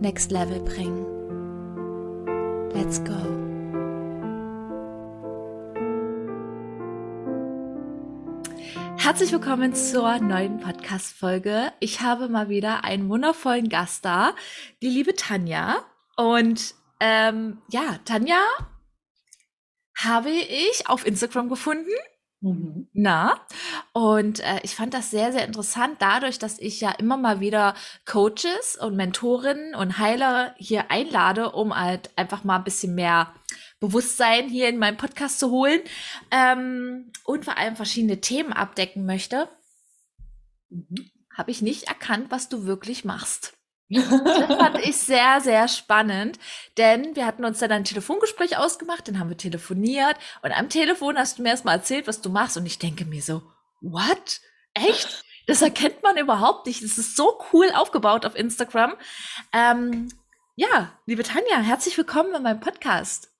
next level bringen. Let's go. Herzlich willkommen zur neuen Podcast-Folge. Ich habe mal wieder einen wundervollen Gast da, die liebe Tanja. Und ähm, ja, Tanja habe ich auf Instagram gefunden Mhm. Na, und äh, ich fand das sehr, sehr interessant, dadurch, dass ich ja immer mal wieder Coaches und Mentorinnen und Heiler hier einlade, um halt einfach mal ein bisschen mehr Bewusstsein hier in meinem Podcast zu holen ähm, und vor allem verschiedene Themen abdecken möchte, mhm. habe ich nicht erkannt, was du wirklich machst. Das fand ich sehr, sehr spannend, denn wir hatten uns dann ein Telefongespräch ausgemacht, dann haben wir telefoniert und am Telefon hast du mir erstmal erzählt, was du machst und ich denke mir so, what? Echt? Das erkennt man überhaupt nicht. Das ist so cool aufgebaut auf Instagram. Ähm, ja, liebe Tanja, herzlich willkommen in meinem Podcast.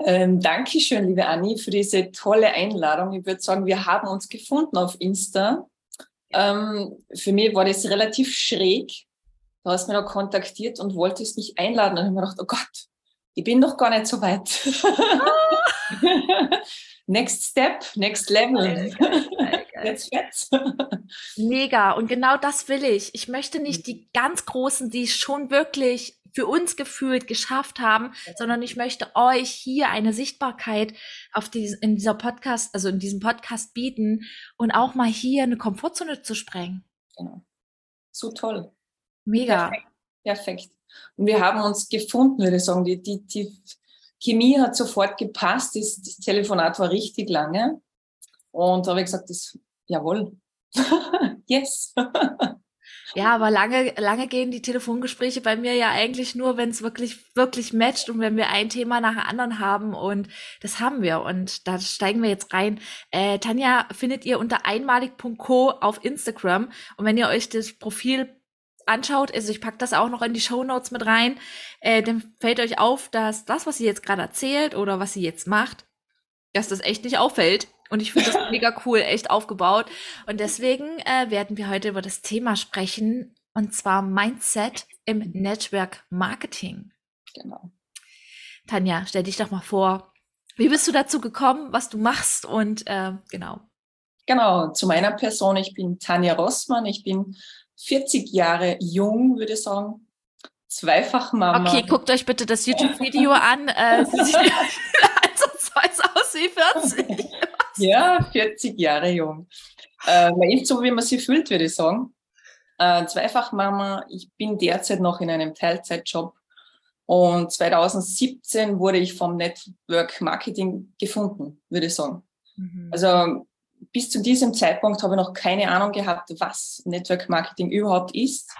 Ähm, Dankeschön, liebe Anni, für diese tolle Einladung. Ich würde sagen, wir haben uns gefunden auf Insta. Ähm, für mich war das relativ schräg, Du hast mich noch kontaktiert und wolltest mich einladen. Und ich habe mir gedacht, oh Gott, ich bin noch gar nicht so weit. next step, next level. Jetzt jetzt. Mega. Und genau das will ich. Ich möchte nicht die ganz Großen, die es schon wirklich für uns gefühlt geschafft haben, sondern ich möchte euch hier eine Sichtbarkeit auf die, in dieser Podcast, also in diesem Podcast bieten und auch mal hier eine Komfortzone zu sprengen. Genau. So toll. Mega. Perfekt. Perfekt. Und wir haben uns gefunden, würde ich sagen. Die, die, die Chemie hat sofort gepasst. Das, das Telefonat war richtig lange. Und da habe ich gesagt, das, jawohl. yes. Ja, aber lange, lange gehen die Telefongespräche bei mir ja eigentlich nur, wenn es wirklich, wirklich matcht und wenn wir ein Thema nach dem anderen haben und das haben wir und da steigen wir jetzt rein. Äh, Tanja findet ihr unter einmalig.co auf Instagram und wenn ihr euch das Profil anschaut, also ich packe das auch noch in die Show Notes mit rein, äh, dann fällt euch auf, dass das, was sie jetzt gerade erzählt oder was sie jetzt macht, dass das echt nicht auffällt. Und ich finde das mega cool, echt aufgebaut. Und deswegen äh, werden wir heute über das Thema sprechen, und zwar Mindset im Network Marketing. Genau. Tanja, stell dich doch mal vor, wie bist du dazu gekommen, was du machst und äh, genau. Genau, zu meiner Person. Ich bin Tanja Rossmann. Ich bin 40 Jahre jung, würde ich sagen. Zweifach Mama. Okay, guckt euch bitte das YouTube-Video an. Äh, ansatzweise aus wie 40. ja, 40 Jahre jung. Äh, man ist so, wie man sich fühlt, würde ich sagen. Äh, Zweifach Mama. Ich bin derzeit noch in einem Teilzeitjob. Und 2017 wurde ich vom Network Marketing gefunden, würde ich sagen. Mhm. Also bis zu diesem Zeitpunkt habe ich noch keine Ahnung gehabt, was Network Marketing überhaupt ist.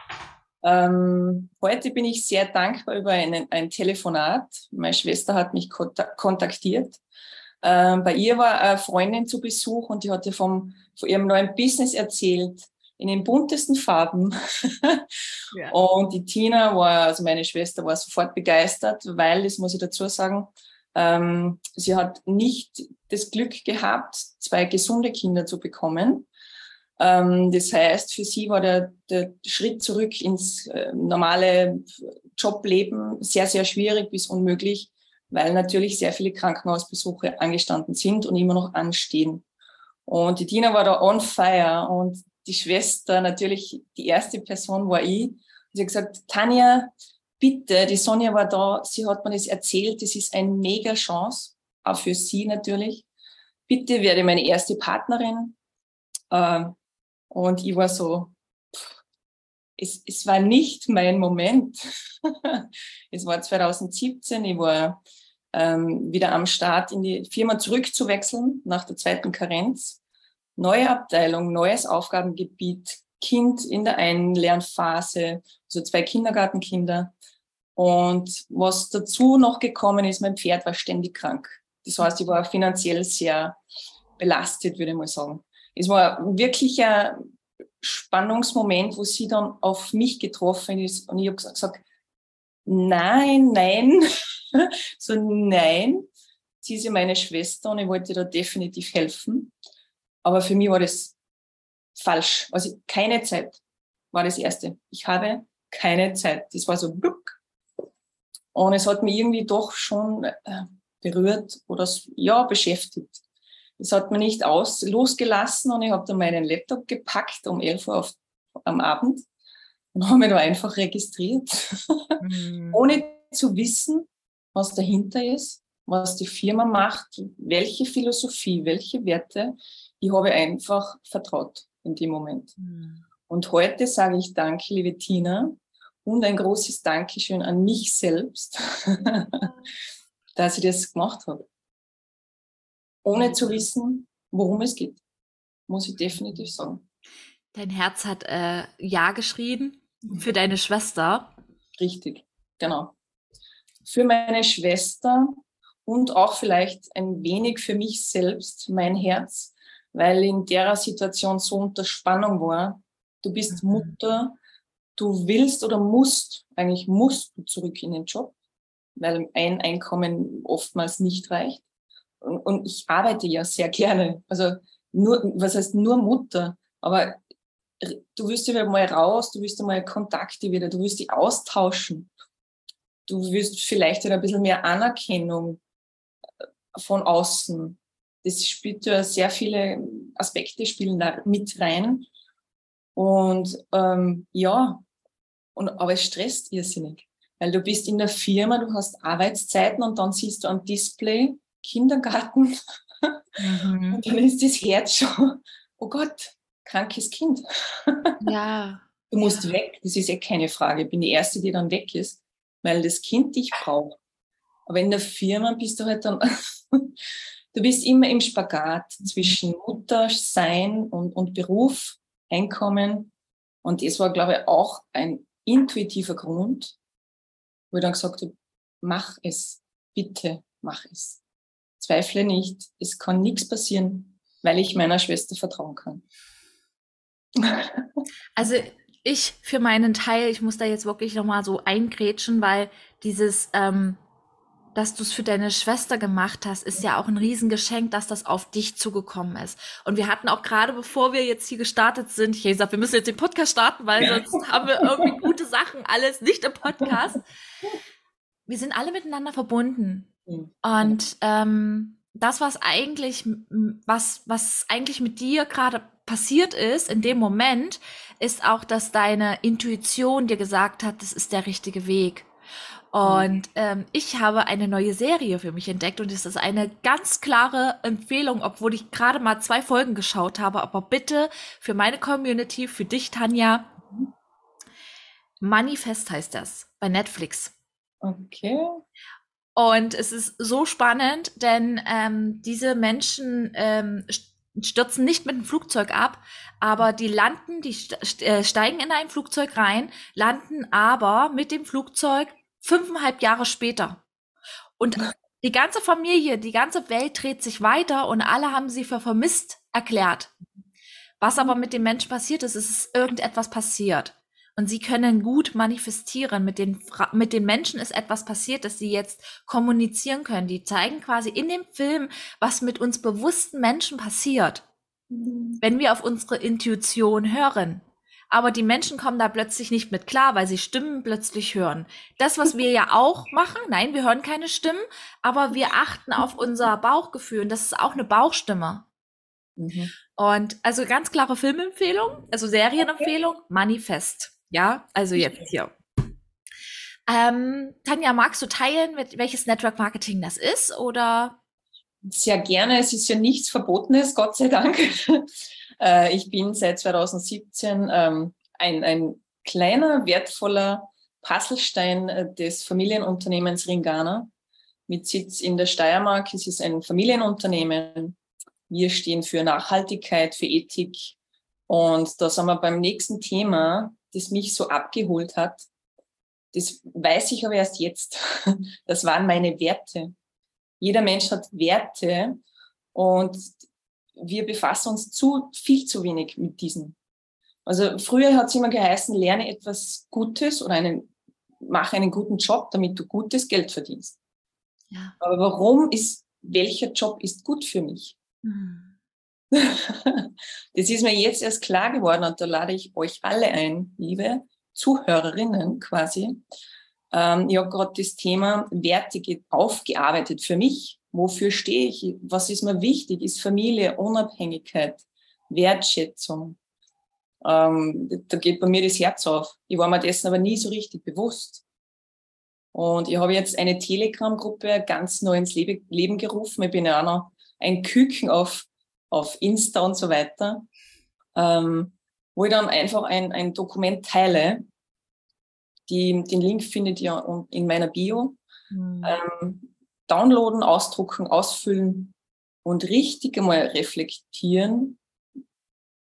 Ähm, heute bin ich sehr dankbar über einen, ein Telefonat. Meine Schwester hat mich kontaktiert. Ähm, bei ihr war eine Freundin zu Besuch und die hatte vom, von ihrem neuen Business erzählt, in den buntesten Farben. ja. Und die Tina war, also meine Schwester war sofort begeistert, weil, das muss ich dazu sagen, ähm, sie hat nicht das Glück gehabt, zwei gesunde Kinder zu bekommen. Ähm, das heißt, für sie war der, der Schritt zurück ins äh, normale Jobleben sehr, sehr schwierig bis unmöglich, weil natürlich sehr viele Krankenhausbesuche angestanden sind und immer noch anstehen. Und die Tina war da on fire und die Schwester, natürlich die erste Person war ich. Sie hat gesagt, Tanja, bitte, die Sonja war da, sie hat mir das erzählt, das ist eine mega Chance, auch für sie natürlich. Bitte werde meine erste Partnerin. Ähm, und ich war so, es, es war nicht mein Moment. es war 2017, ich war ähm, wieder am Start, in die Firma zurückzuwechseln nach der zweiten Karenz. Neue Abteilung, neues Aufgabengebiet, Kind in der Einlernphase, also zwei Kindergartenkinder. Und was dazu noch gekommen ist, mein Pferd war ständig krank. Das heißt, ich war finanziell sehr belastet, würde ich mal sagen. Es war wirklich ein Spannungsmoment, wo sie dann auf mich getroffen ist und ich habe gesagt, nein, nein, so nein, sie ist ja meine Schwester und ich wollte da definitiv helfen. Aber für mich war das falsch. Also keine Zeit war das Erste. Ich habe keine Zeit. Das war so, und es hat mich irgendwie doch schon äh, berührt oder ja, beschäftigt. Es hat mir nicht aus, losgelassen und ich habe dann meinen Laptop gepackt um 11 Uhr auf, am Abend und habe mich da einfach registriert, mhm. ohne zu wissen, was dahinter ist, was die Firma macht, welche Philosophie, welche Werte. Ich habe einfach vertraut in dem Moment. Mhm. Und heute sage ich danke, liebe Tina, und ein großes Dankeschön an mich selbst, dass ich das gemacht habe. Ohne zu wissen, worum es geht, muss ich definitiv sagen. Dein Herz hat äh, Ja geschrieben für deine Schwester. Richtig, genau. Für meine Schwester und auch vielleicht ein wenig für mich selbst, mein Herz, weil in der Situation so unter Spannung war. Du bist mhm. Mutter, du willst oder musst, eigentlich musst du zurück in den Job, weil ein Einkommen oftmals nicht reicht. Und, und ich arbeite ja sehr gerne. Also nur, was heißt nur Mutter? Aber du wirst ja mal raus, du wirst mal Kontakte wieder, du wirst die austauschen. Du wirst vielleicht wieder ein bisschen mehr Anerkennung äh, von außen. Das spielt ja sehr viele Aspekte spielen da mit rein. Und ähm, ja, und, aber es stresst irrsinnig, weil du bist in der Firma, du hast Arbeitszeiten und dann siehst du am Display Kindergarten mhm. und dann ist das Herz schon, oh Gott, krankes Kind. Ja. Du musst ja. weg, das ist ja keine Frage. Ich bin die Erste, die dann weg ist, weil das Kind dich braucht. Aber in der Firma bist du halt dann, du bist immer im Spagat zwischen Mutter sein und, und Beruf, Einkommen. Und das war, glaube ich, auch ein intuitiver Grund, wo ich dann gesagt habe, mach es, bitte mach es. Zweifle nicht, es kann nichts passieren, weil ich meiner Schwester vertrauen kann. Also ich für meinen Teil, ich muss da jetzt wirklich nochmal so eingrätschen, weil dieses ähm, dass du es für deine Schwester gemacht hast, ist ja auch ein Riesengeschenk, dass das auf dich zugekommen ist. Und wir hatten auch gerade, bevor wir jetzt hier gestartet sind, ich habe gesagt, wir müssen jetzt den Podcast starten, weil ja. sonst haben wir irgendwie gute Sachen alles nicht im Podcast. Wir sind alle miteinander verbunden. Und ähm, das, was eigentlich, was, was eigentlich mit dir gerade passiert ist in dem Moment, ist auch, dass deine Intuition dir gesagt hat, das ist der richtige Weg. Und ähm, ich habe eine neue Serie für mich entdeckt und es ist eine ganz klare Empfehlung, obwohl ich gerade mal zwei Folgen geschaut habe. Aber bitte für meine Community, für dich, Tanja, Manifest heißt das bei Netflix. Okay. Und es ist so spannend, denn ähm, diese Menschen ähm, stürzen nicht mit dem Flugzeug ab, aber die landen, die äh, steigen in ein Flugzeug rein, landen aber mit dem Flugzeug fünfeinhalb Jahre später. Und die ganze Familie, die ganze Welt dreht sich weiter und alle haben sie für vermisst erklärt. Was aber mit dem Menschen passiert ist, ist, ist irgendetwas passiert. Und sie können gut manifestieren. Mit den, mit den Menschen ist etwas passiert, dass sie jetzt kommunizieren können. Die zeigen quasi in dem Film, was mit uns bewussten Menschen passiert. Mhm. Wenn wir auf unsere Intuition hören aber die Menschen kommen da plötzlich nicht mit klar, weil sie Stimmen plötzlich hören. Das, was wir ja auch machen, nein, wir hören keine Stimmen, aber wir achten auf unser Bauchgefühl und das ist auch eine Bauchstimme. Mhm. Und also ganz klare Filmempfehlung, also Serienempfehlung, okay. Manifest. Ja, also jetzt hier. Ähm, Tanja, magst du teilen, mit welches Network Marketing das ist oder? Sehr gerne. Es ist ja nichts Verbotenes, Gott sei Dank. Äh, ich bin seit 2017 ähm, ein, ein kleiner, wertvoller Puzzlestein äh, des Familienunternehmens Ringana mit Sitz in der Steiermark. Es ist ein Familienunternehmen. Wir stehen für Nachhaltigkeit, für Ethik. Und da sind wir beim nächsten Thema, das mich so abgeholt hat. Das weiß ich aber erst jetzt. Das waren meine Werte. Jeder Mensch hat Werte und wir befassen uns zu viel zu wenig mit diesen. Also früher hat es immer geheißen, lerne etwas Gutes oder einen, mache einen guten Job, damit du gutes Geld verdienst. Ja. Aber warum ist, welcher Job ist gut für mich? Mhm. das ist mir jetzt erst klar geworden und da lade ich euch alle ein, liebe Zuhörerinnen quasi. Ähm, ich habe gerade das Thema Werte aufgearbeitet für mich. Wofür stehe ich? Was ist mir wichtig? Ist Familie, Unabhängigkeit, Wertschätzung. Ähm, da geht bei mir das Herz auf. Ich war mir dessen aber nie so richtig bewusst. Und ich habe jetzt eine Telegram-Gruppe ganz neu ins Leben, Leben gerufen. Ich bin ja auch noch ein Küken auf, auf Insta und so weiter, ähm, wo ich dann einfach ein, ein Dokument teile. Die, den Link findet ihr in meiner Bio. Mhm. Ähm, downloaden, ausdrucken, ausfüllen und richtig einmal reflektieren,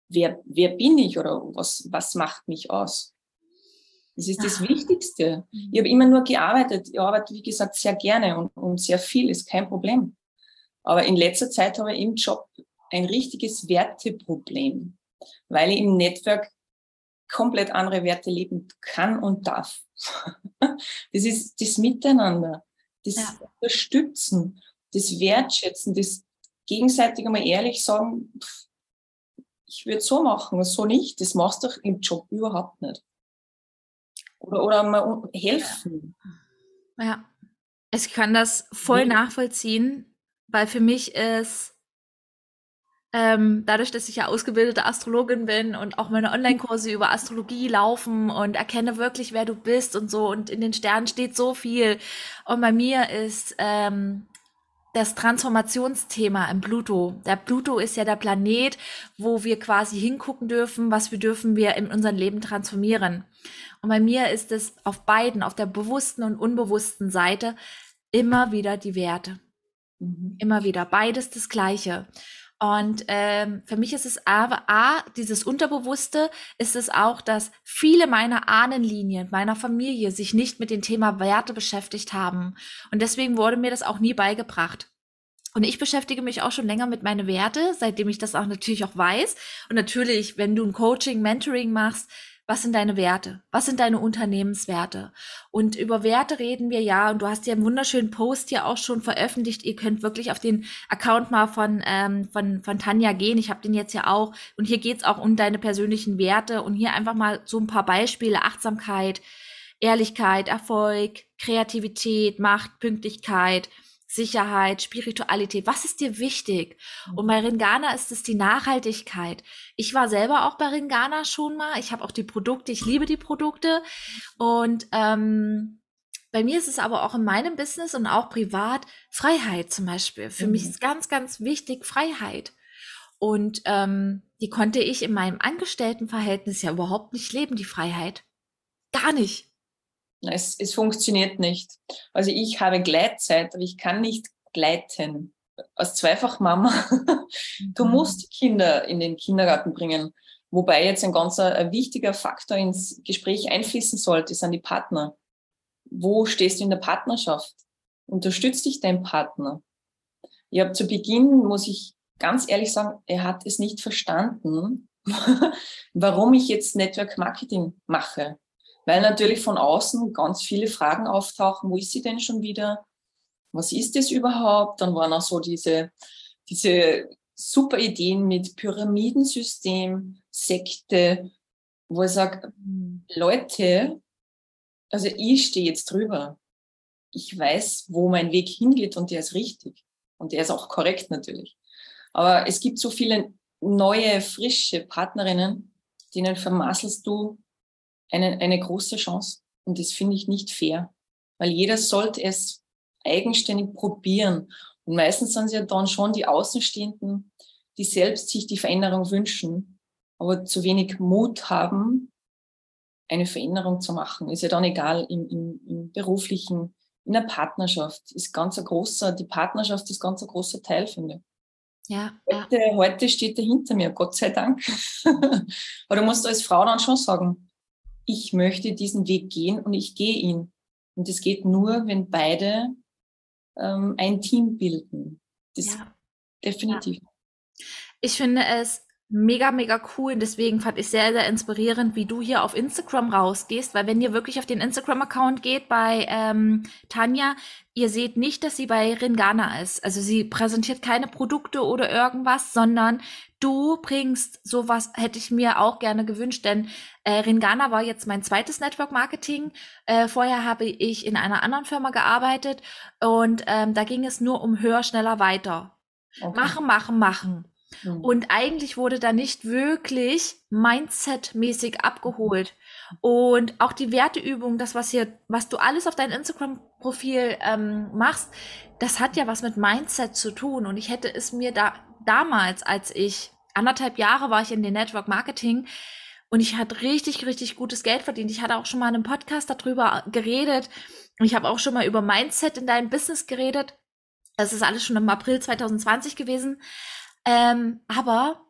wer, wer bin ich oder was, was macht mich aus? Das ist das Wichtigste. Ich mhm. habe immer nur gearbeitet. Ich arbeite, wie gesagt, sehr gerne und, und sehr viel, ist kein Problem. Aber in letzter Zeit habe ich im Job ein richtiges Werteproblem, weil ich im Network komplett andere Werte leben kann und darf. Das ist das Miteinander, das ja. Unterstützen, das Wertschätzen, das gegenseitig einmal ehrlich sagen, ich würde so machen, so nicht. Das machst du im Job überhaupt nicht. Oder, oder mal helfen. Ja, ich kann das voll nachvollziehen, weil für mich ist ähm, dadurch, dass ich ja ausgebildete Astrologin bin und auch meine Online-Kurse über Astrologie laufen und erkenne wirklich, wer du bist und so und in den Sternen steht so viel. Und bei mir ist ähm, das Transformationsthema im Pluto. Der Pluto ist ja der Planet, wo wir quasi hingucken dürfen, was wir dürfen wir in unserem Leben transformieren. Und bei mir ist es auf beiden, auf der bewussten und unbewussten Seite, immer wieder die Werte. Mhm. Immer wieder. Beides das Gleiche. Und ähm, für mich ist es aber A, dieses Unterbewusste, ist es auch, dass viele meiner Ahnenlinien, meiner Familie sich nicht mit dem Thema Werte beschäftigt haben. Und deswegen wurde mir das auch nie beigebracht. Und ich beschäftige mich auch schon länger mit meinen Werte, seitdem ich das auch natürlich auch weiß. Und natürlich, wenn du ein Coaching, Mentoring machst, was sind deine Werte? Was sind deine Unternehmenswerte? Und über Werte reden wir ja, und du hast ja einen wunderschönen Post hier auch schon veröffentlicht. Ihr könnt wirklich auf den Account mal von, ähm, von, von Tanja gehen. Ich habe den jetzt ja auch. Und hier geht's auch um deine persönlichen Werte. Und hier einfach mal so ein paar Beispiele. Achtsamkeit, Ehrlichkeit, Erfolg, Kreativität, Macht, Pünktlichkeit. Sicherheit, Spiritualität. Was ist dir wichtig? Und mhm. bei Ringana ist es die Nachhaltigkeit. Ich war selber auch bei Ringana schon mal. Ich habe auch die Produkte, ich liebe die Produkte. Und ähm, bei mir ist es aber auch in meinem Business und auch privat Freiheit zum Beispiel. Für mhm. mich ist ganz, ganz wichtig Freiheit. Und ähm, die konnte ich in meinem Angestelltenverhältnis ja überhaupt nicht leben, die Freiheit. Gar nicht. Es, es funktioniert nicht. Also ich habe Gleitzeit, aber ich kann nicht gleiten. Als Zweifachmama, du mhm. musst Kinder in den Kindergarten bringen. Wobei jetzt ein ganz ein wichtiger Faktor ins Gespräch einfließen sollte, sind die Partner. Wo stehst du in der Partnerschaft? Unterstützt dich dein Partner? Ich habe zu Beginn, muss ich ganz ehrlich sagen, er hat es nicht verstanden, warum ich jetzt Network Marketing mache weil natürlich von außen ganz viele Fragen auftauchen, wo ist sie denn schon wieder? Was ist das überhaupt? Dann waren auch so diese, diese super Ideen mit Pyramidensystem, Sekte, wo ich sage, Leute, also ich stehe jetzt drüber. Ich weiß, wo mein Weg hingeht und der ist richtig. Und der ist auch korrekt natürlich. Aber es gibt so viele neue, frische Partnerinnen, denen vermasselst du eine, eine große Chance. Und das finde ich nicht fair, weil jeder sollte es eigenständig probieren. Und meistens sind es ja dann schon die Außenstehenden, die selbst sich die Veränderung wünschen, aber zu wenig Mut haben, eine Veränderung zu machen. Ist ja dann egal im, im, im beruflichen, in der Partnerschaft. Ist ganz ein großer, die Partnerschaft ist ganz ein großer Teil, finde ich. Ja, heute, ja. heute steht er hinter mir, Gott sei Dank. aber du musst als Frau dann schon sagen, ich möchte diesen Weg gehen und ich gehe ihn. Und es geht nur, wenn beide ähm, ein Team bilden. Das ja. definitiv. Ja. Ich finde es mega, mega cool. Und deswegen fand ich sehr, sehr inspirierend, wie du hier auf Instagram rausgehst, weil wenn ihr wirklich auf den Instagram-Account geht bei ähm, Tanja, ihr seht nicht, dass sie bei Ringana ist. Also sie präsentiert keine Produkte oder irgendwas, sondern du bringst sowas, hätte ich mir auch gerne gewünscht, denn äh, Ringana war jetzt mein zweites Network Marketing. Äh, vorher habe ich in einer anderen Firma gearbeitet und ähm, da ging es nur um höher, schneller, weiter. Okay. Machen, machen, machen. Mhm. Und eigentlich wurde da nicht wirklich Mindset-mäßig abgeholt. Und auch die Werteübung, das, was hier, was du alles auf dein Instagram-Profil ähm, machst, das hat ja was mit Mindset zu tun. Und ich hätte es mir da damals, als ich anderthalb Jahre war ich in den Network Marketing und ich hatte richtig, richtig gutes Geld verdient. Ich hatte auch schon mal in einem Podcast darüber geredet. Ich habe auch schon mal über Mindset in deinem Business geredet. Das ist alles schon im April 2020 gewesen. Ähm, aber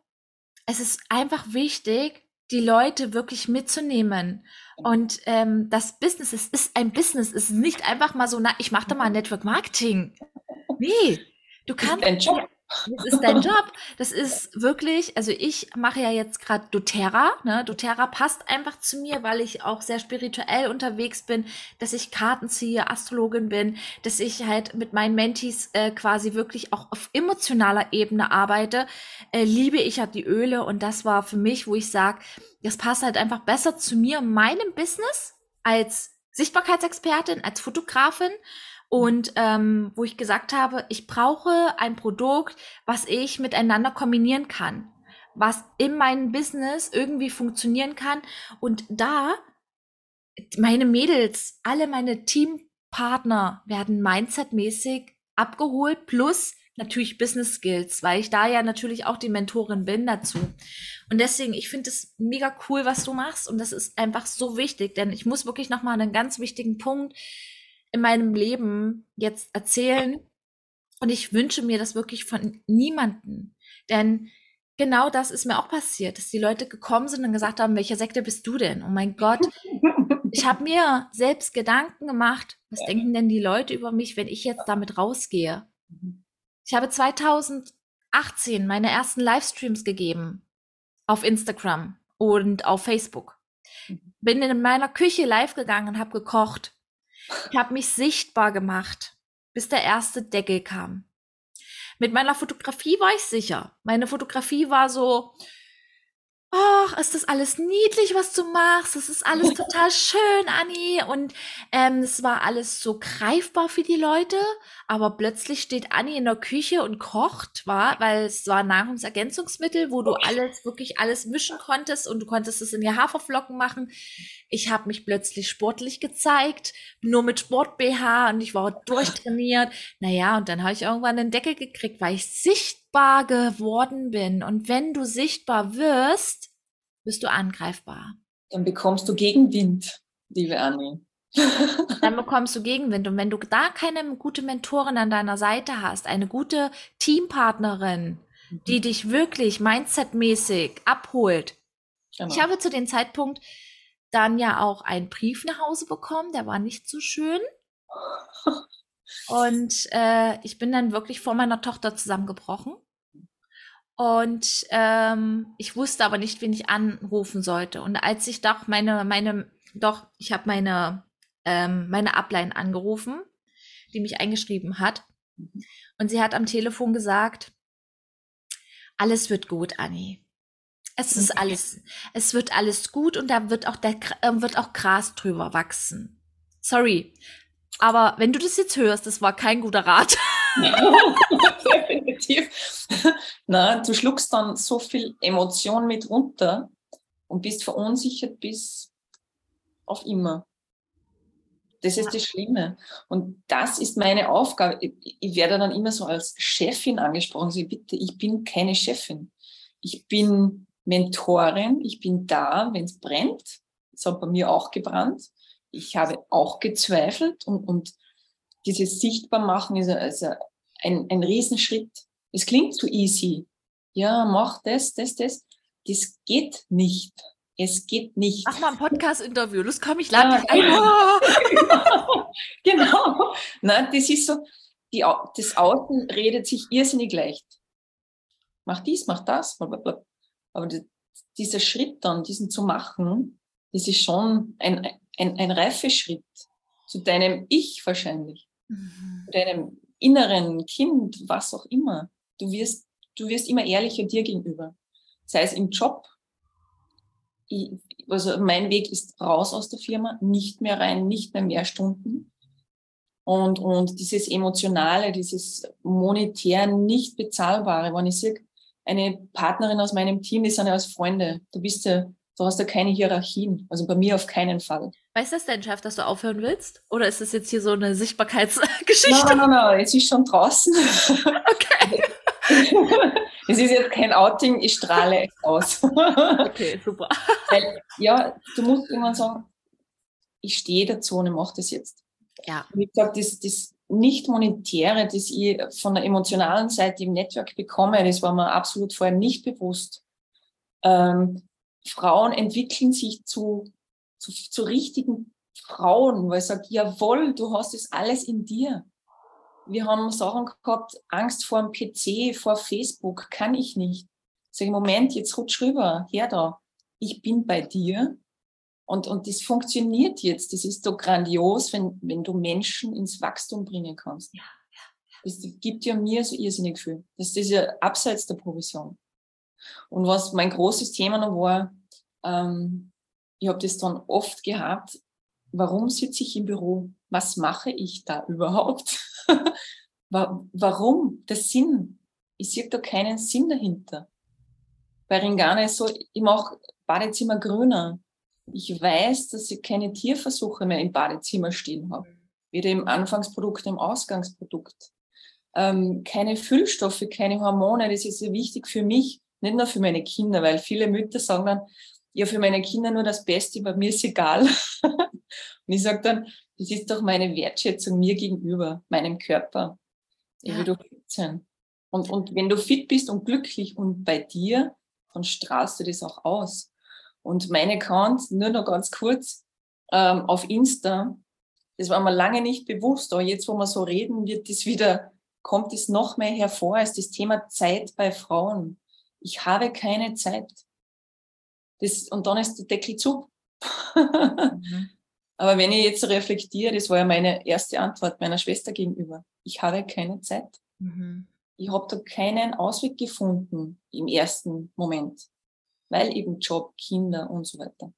es ist einfach wichtig, die Leute wirklich mitzunehmen. Und ähm, das Business es ist ein Business, es ist nicht einfach mal so, na, ich mache da mal Network Marketing. Nee, du kannst. Ein Job. Das ist dein Job. Das ist wirklich, also ich mache ja jetzt gerade doTERRA. Ne? doTERRA passt einfach zu mir, weil ich auch sehr spirituell unterwegs bin, dass ich Karten ziehe, Astrologin bin, dass ich halt mit meinen Mentees äh, quasi wirklich auch auf emotionaler Ebene arbeite. Äh, liebe ich ja die Öle und das war für mich, wo ich sage, das passt halt einfach besser zu mir, meinem Business als Sichtbarkeitsexpertin, als Fotografin und ähm, wo ich gesagt habe, ich brauche ein Produkt, was ich miteinander kombinieren kann, was in meinem Business irgendwie funktionieren kann. Und da, meine Mädels, alle meine Teampartner werden mindsetmäßig abgeholt, plus natürlich Business Skills, weil ich da ja natürlich auch die Mentorin bin dazu. Und deswegen, ich finde es mega cool, was du machst. Und das ist einfach so wichtig, denn ich muss wirklich nochmal einen ganz wichtigen Punkt in meinem Leben jetzt erzählen. Und ich wünsche mir das wirklich von niemanden. Denn genau das ist mir auch passiert, dass die Leute gekommen sind und gesagt haben, welcher Sekte bist du denn? Oh mein Gott. Ich habe mir selbst Gedanken gemacht, was denken denn die Leute über mich, wenn ich jetzt damit rausgehe? Ich habe 2018 meine ersten Livestreams gegeben auf Instagram und auf Facebook. Mhm. Bin in meiner Küche live gegangen und habe gekocht. Ich habe mich sichtbar gemacht, bis der erste Deckel kam. Mit meiner Fotografie war ich sicher. Meine Fotografie war so, ach, ist das alles niedlich, was du machst? Das ist alles total schön, Anni. Und ähm, es war alles so greifbar für die Leute. Aber plötzlich steht Anni in der Küche und kocht, war, weil es war Nahrungsergänzungsmittel, wo du alles, wirklich alles mischen konntest und du konntest es in die Haferflocken machen. Ich habe mich plötzlich sportlich gezeigt, nur mit Sport-BH und ich war durchtrainiert. Naja, und dann habe ich irgendwann den Deckel gekriegt, weil ich sichtbar geworden bin. Und wenn du sichtbar wirst, bist du angreifbar. Dann bekommst du Gegenwind, liebe Annie. dann bekommst du Gegenwind. Und wenn du da keine gute Mentorin an deiner Seite hast, eine gute Teampartnerin, die mhm. dich wirklich mindsetmäßig abholt. Genau. Ich habe zu dem Zeitpunkt dann ja auch einen Brief nach Hause bekommen, der war nicht so schön. Und äh, ich bin dann wirklich vor meiner Tochter zusammengebrochen. Und ähm, ich wusste aber nicht, wen ich anrufen sollte. Und als ich doch meine, meine, doch, ich habe meine, ähm, meine Ablein angerufen, die mich eingeschrieben hat. Und sie hat am Telefon gesagt, alles wird gut, Annie. Es ist alles, es wird alles gut und da wird auch der, äh, wird auch Gras drüber wachsen. Sorry. Aber wenn du das jetzt hörst, das war kein guter Rat. Definitiv. Na, du schluckst dann so viel Emotion mit runter und bist verunsichert bis auf immer. Das ist das Schlimme. Und das ist meine Aufgabe. Ich werde dann immer so als Chefin angesprochen. Sie bitte, ich bin keine Chefin. Ich bin Mentorin. Ich bin da, wenn es brennt. Es hat bei mir auch gebrannt. Ich habe auch gezweifelt und, und dieses Sichtbarmachen ist also ein, ein Riesenschritt. Es klingt zu easy. Ja, mach das, das, das. Das geht nicht. Es geht nicht. Mach mal ein Podcast-Interview, das komme ich lade dich ein. genau. genau. Nein, das ist so, die, das Außen redet sich irrsinnig leicht. Mach dies, mach das, blablabla. aber die, dieser Schritt dann, diesen zu machen, das ist schon ein, ein, ein reifer Schritt zu deinem Ich wahrscheinlich, mhm. zu deinem inneren Kind, was auch immer. Du wirst, du wirst immer ehrlicher dir gegenüber. Sei es im Job. Ich, also mein Weg ist raus aus der Firma, nicht mehr rein, nicht mehr mehr Stunden. Und, und dieses Emotionale, dieses monetär nicht bezahlbare, wenn ich sehe, eine Partnerin aus meinem Team, die sind ja als Freunde. Du bist ja, du hast ja keine Hierarchien. Also bei mir auf keinen Fall. Weiß das dein Chef, dass du aufhören willst? Oder ist das jetzt hier so eine Sichtbarkeitsgeschichte? Nein, nein, nein, es ist schon draußen. Okay. es ist jetzt kein Outing, ich strahle es aus. okay, super. Weil, ja, du musst irgendwann sagen, ich stehe dazu und ich mache das jetzt. Ja. Wie gesagt, das, das nicht monetäre, das ich von der emotionalen Seite im Network bekomme, das war mir absolut vorher nicht bewusst. Ähm, Frauen entwickeln sich zu, zu, zu richtigen Frauen, weil ich sage, jawohl, du hast es alles in dir. Wir haben Sachen gehabt, Angst vor dem PC, vor Facebook, kann ich nicht. Sag ich, Moment, jetzt rutsch rüber, her da. Ich bin bei dir und, und das funktioniert jetzt. Das ist so grandios, wenn, wenn du Menschen ins Wachstum bringen kannst. Ja, ja, ja. Das gibt ja mir so irrsinnig viel. Das ist ja abseits der Provision. Und was mein großes Thema noch war, ähm, ich habe das dann oft gehabt, warum sitze ich im Büro? Was mache ich da überhaupt? warum? Der Sinn. Ich sehe da keinen Sinn dahinter. Bei Ringana ist so, ich mache Badezimmer grüner. Ich weiß, dass ich keine Tierversuche mehr im Badezimmer stehen habe. Weder im Anfangsprodukt, im Ausgangsprodukt. Ähm, keine Füllstoffe, keine Hormone. Das ist sehr wichtig für mich, nicht nur für meine Kinder, weil viele Mütter sagen dann, ja, für meine Kinder nur das Beste, bei mir ist egal. und ich sage dann, das ist doch meine Wertschätzung mir gegenüber, meinem Körper. Ich ja. will doch fit sein. Und, und wenn du fit bist und glücklich und bei dir, dann strahlst du das auch aus. Und mein Account, nur noch ganz kurz, ähm, auf Insta, das war mir lange nicht bewusst, aber jetzt, wo wir so reden, wird das wieder, kommt es noch mehr hervor als das Thema Zeit bei Frauen. Ich habe keine Zeit. Das, und dann ist der Deckel zu. mhm. Aber wenn ich jetzt reflektiere, das war ja meine erste Antwort meiner Schwester gegenüber. Ich habe keine Zeit. Mhm. Ich habe da keinen Ausweg gefunden im ersten Moment weil eben Job, Kinder und so weiter.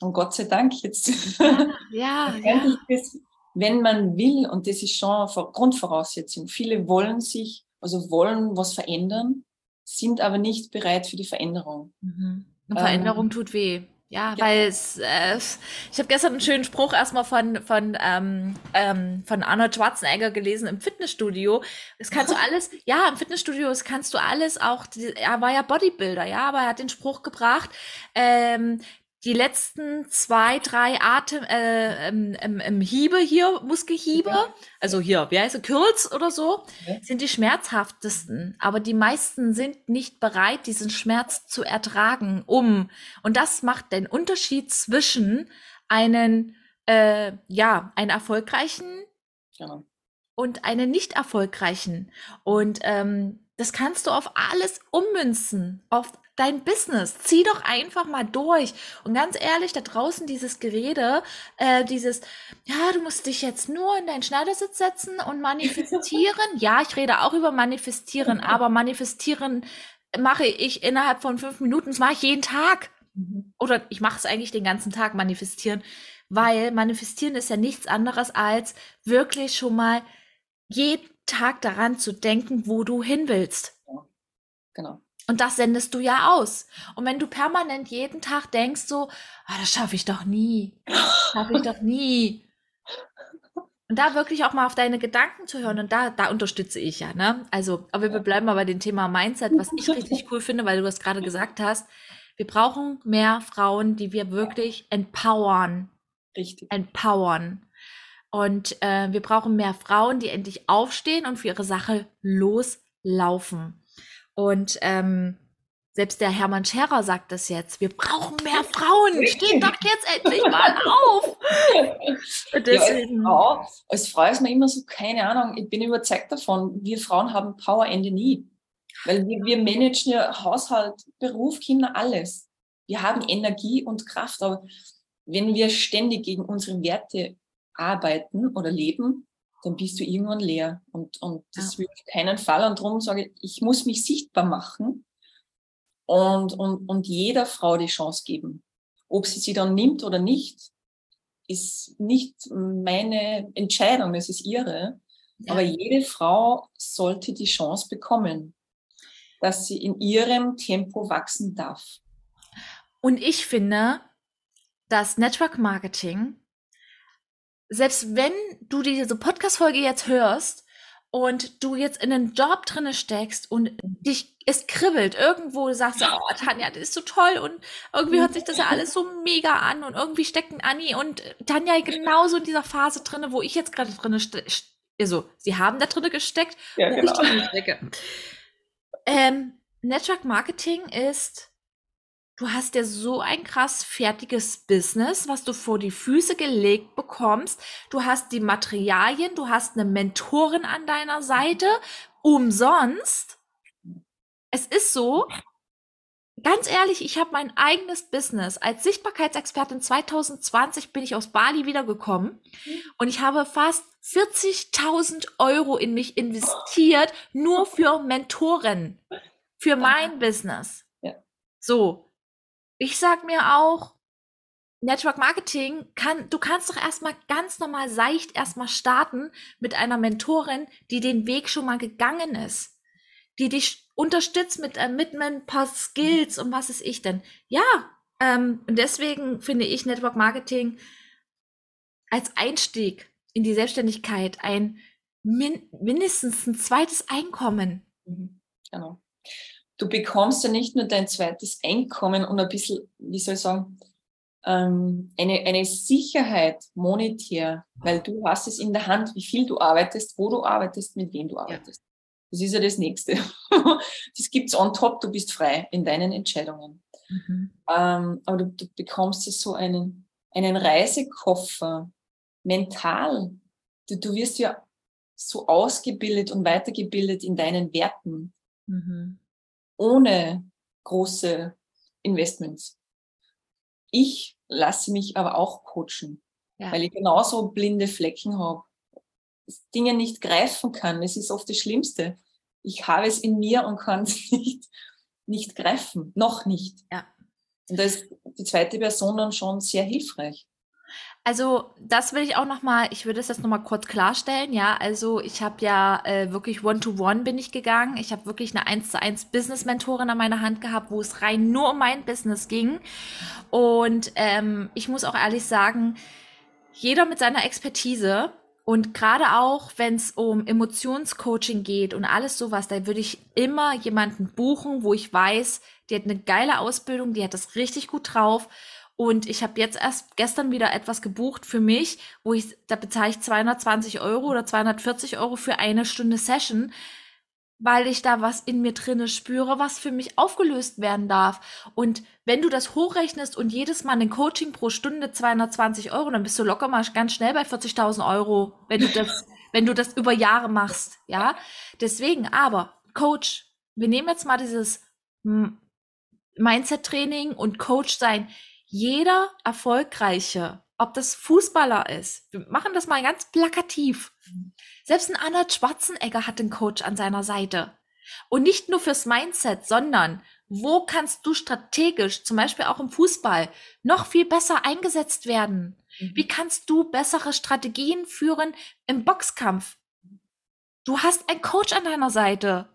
Und Gott sei Dank jetzt. Ja, ja. Das, wenn man will, und das ist schon Grundvoraussetzung, viele wollen sich, also wollen was verändern, sind aber nicht bereit für die Veränderung. Mhm. Und Veränderung ähm, tut weh. Ja, ja, weil es, äh, ich habe gestern einen schönen Spruch erstmal von, von, ähm, ähm, von Arnold Schwarzenegger gelesen im Fitnessstudio. Das kannst du alles, ja, im Fitnessstudio das kannst du alles auch, er war ja Bodybuilder, ja, aber er hat den Spruch gebracht, ähm, die letzten zwei, drei Atem, äh, im, im, im Hiebe hier, Muskelhiebe, ja. also hier, wie heißt es, Curls oder so, ja. sind die schmerzhaftesten. Aber die meisten sind nicht bereit, diesen Schmerz zu ertragen, um. Und das macht den Unterschied zwischen einen, äh, ja, einen erfolgreichen genau. und einen nicht erfolgreichen. Und ähm, das kannst du auf alles ummünzen, auf dein Business. Zieh doch einfach mal durch. Und ganz ehrlich, da draußen dieses Gerede, äh, dieses, ja, du musst dich jetzt nur in deinen Schneidersitz setzen und manifestieren. ja, ich rede auch über manifestieren, aber manifestieren mache ich innerhalb von fünf Minuten. Das mache ich jeden Tag. Mhm. Oder ich mache es eigentlich den ganzen Tag manifestieren, weil manifestieren ist ja nichts anderes als wirklich schon mal jeden Tag daran zu denken, wo du hin willst. Genau. Und das sendest du ja aus. Und wenn du permanent jeden Tag denkst so, ah, das schaffe ich doch nie, schaffe ich doch nie. Und da wirklich auch mal auf deine Gedanken zu hören und da, da unterstütze ich ja, ne? Also, aber wir bleiben mal bei dem Thema Mindset, was ich richtig cool finde, weil du das gerade gesagt hast. Wir brauchen mehr Frauen, die wir wirklich empowern. Richtig. Empowern. Und äh, wir brauchen mehr Frauen, die endlich aufstehen und für ihre Sache loslaufen. Und ähm, Selbst der Hermann Scherer sagt das jetzt. Wir brauchen mehr Frauen. Steht doch jetzt endlich mal auf. Deswegen. Ja, als, Frau, als Frau ist man immer so, keine Ahnung, ich bin überzeugt davon, wir Frauen haben Power Ende nie. Weil wir, wir managen ja Haushalt, Beruf, Kinder, alles. Wir haben Energie und Kraft, aber wenn wir ständig gegen unsere Werte arbeiten oder leben, dann bist du irgendwann leer. Und, und das ja. will auf keinen Fall. Und darum sage ich, ich muss mich sichtbar machen und, und, und jeder Frau die Chance geben. Ob sie sie dann nimmt oder nicht, ist nicht meine Entscheidung, es ist ihre. Ja. Aber jede Frau sollte die Chance bekommen, dass sie in ihrem Tempo wachsen darf. Und ich finde, dass Network Marketing, selbst wenn du diese Podcast-Folge jetzt hörst und du jetzt in einen Job drinne steckst und dich es kribbelt irgendwo, du sagst du, oh Tanja, das ist so toll und irgendwie hört sich das ja alles so mega an und irgendwie stecken Anni und Tanja genauso in dieser Phase drinne, wo ich jetzt gerade drinne stecke. Also, sie haben da drinne gesteckt, ja, wo genau. ich drinne stecke. Ähm, Network Marketing ist Du hast ja so ein krass fertiges Business, was du vor die Füße gelegt bekommst. Du hast die Materialien, du hast eine Mentorin an deiner Seite, umsonst. Es ist so, ganz ehrlich, ich habe mein eigenes Business. Als Sichtbarkeitsexpertin 2020 bin ich aus Bali wiedergekommen und ich habe fast 40.000 Euro in mich investiert, nur für Mentoren, für mein Business. So, ich sag mir auch, Network Marketing kann, du kannst doch erstmal ganz normal seicht erstmal starten mit einer Mentorin, die den Weg schon mal gegangen ist, die dich unterstützt mit, äh, mit ein paar Skills und was ist ich denn. Ja, ähm, und deswegen finde ich Network Marketing als Einstieg in die Selbstständigkeit ein min mindestens ein zweites Einkommen. Mhm, genau du bekommst ja nicht nur dein zweites Einkommen und ein bisschen, wie soll ich sagen, ähm, eine, eine Sicherheit monetär, weil du hast es in der Hand, wie viel du arbeitest, wo du arbeitest, mit wem du arbeitest. Ja. Das ist ja das Nächste. das gibt's on top, du bist frei in deinen Entscheidungen. Mhm. Ähm, aber du, du bekommst ja so einen, einen Reisekoffer mental. Du, du wirst ja so ausgebildet und weitergebildet in deinen Werten. Mhm ohne große Investments. Ich lasse mich aber auch coachen, ja. weil ich genauso blinde Flecken habe. Dinge nicht greifen kann. Es ist oft das Schlimmste. Ich habe es in mir und kann es nicht, nicht greifen. Noch nicht. Ja. Und da ist die zweite Person dann schon sehr hilfreich. Also, das will ich auch noch mal ich würde es jetzt noch mal kurz klarstellen, ja. Also, ich habe ja äh, wirklich One-to-One -one bin ich gegangen. Ich habe wirklich eine 1 zu 1 Business-Mentorin an meiner Hand gehabt, wo es rein nur um mein Business ging. Und ähm, ich muss auch ehrlich sagen, jeder mit seiner Expertise und gerade auch, wenn es um Emotionscoaching geht und alles sowas, da würde ich immer jemanden buchen, wo ich weiß, die hat eine geile Ausbildung, die hat das richtig gut drauf und ich habe jetzt erst gestern wieder etwas gebucht für mich, wo ich, da bezahle ich 220 Euro oder 240 Euro für eine Stunde Session, weil ich da was in mir drinne spüre, was für mich aufgelöst werden darf. Und wenn du das hochrechnest und jedes Mal ein Coaching pro Stunde 220 Euro, dann bist du locker mal ganz schnell bei 40.000 Euro, wenn du das, wenn du das über Jahre machst, ja. Deswegen, aber Coach, wir nehmen jetzt mal dieses Mindset-Training und Coach sein jeder erfolgreiche, ob das Fußballer ist, wir machen das mal ganz plakativ. Selbst ein Arnold Schwarzenegger hat einen Coach an seiner Seite. Und nicht nur fürs Mindset, sondern wo kannst du strategisch, zum Beispiel auch im Fußball, noch viel besser eingesetzt werden? Mhm. Wie kannst du bessere Strategien führen im Boxkampf? Du hast einen Coach an deiner Seite.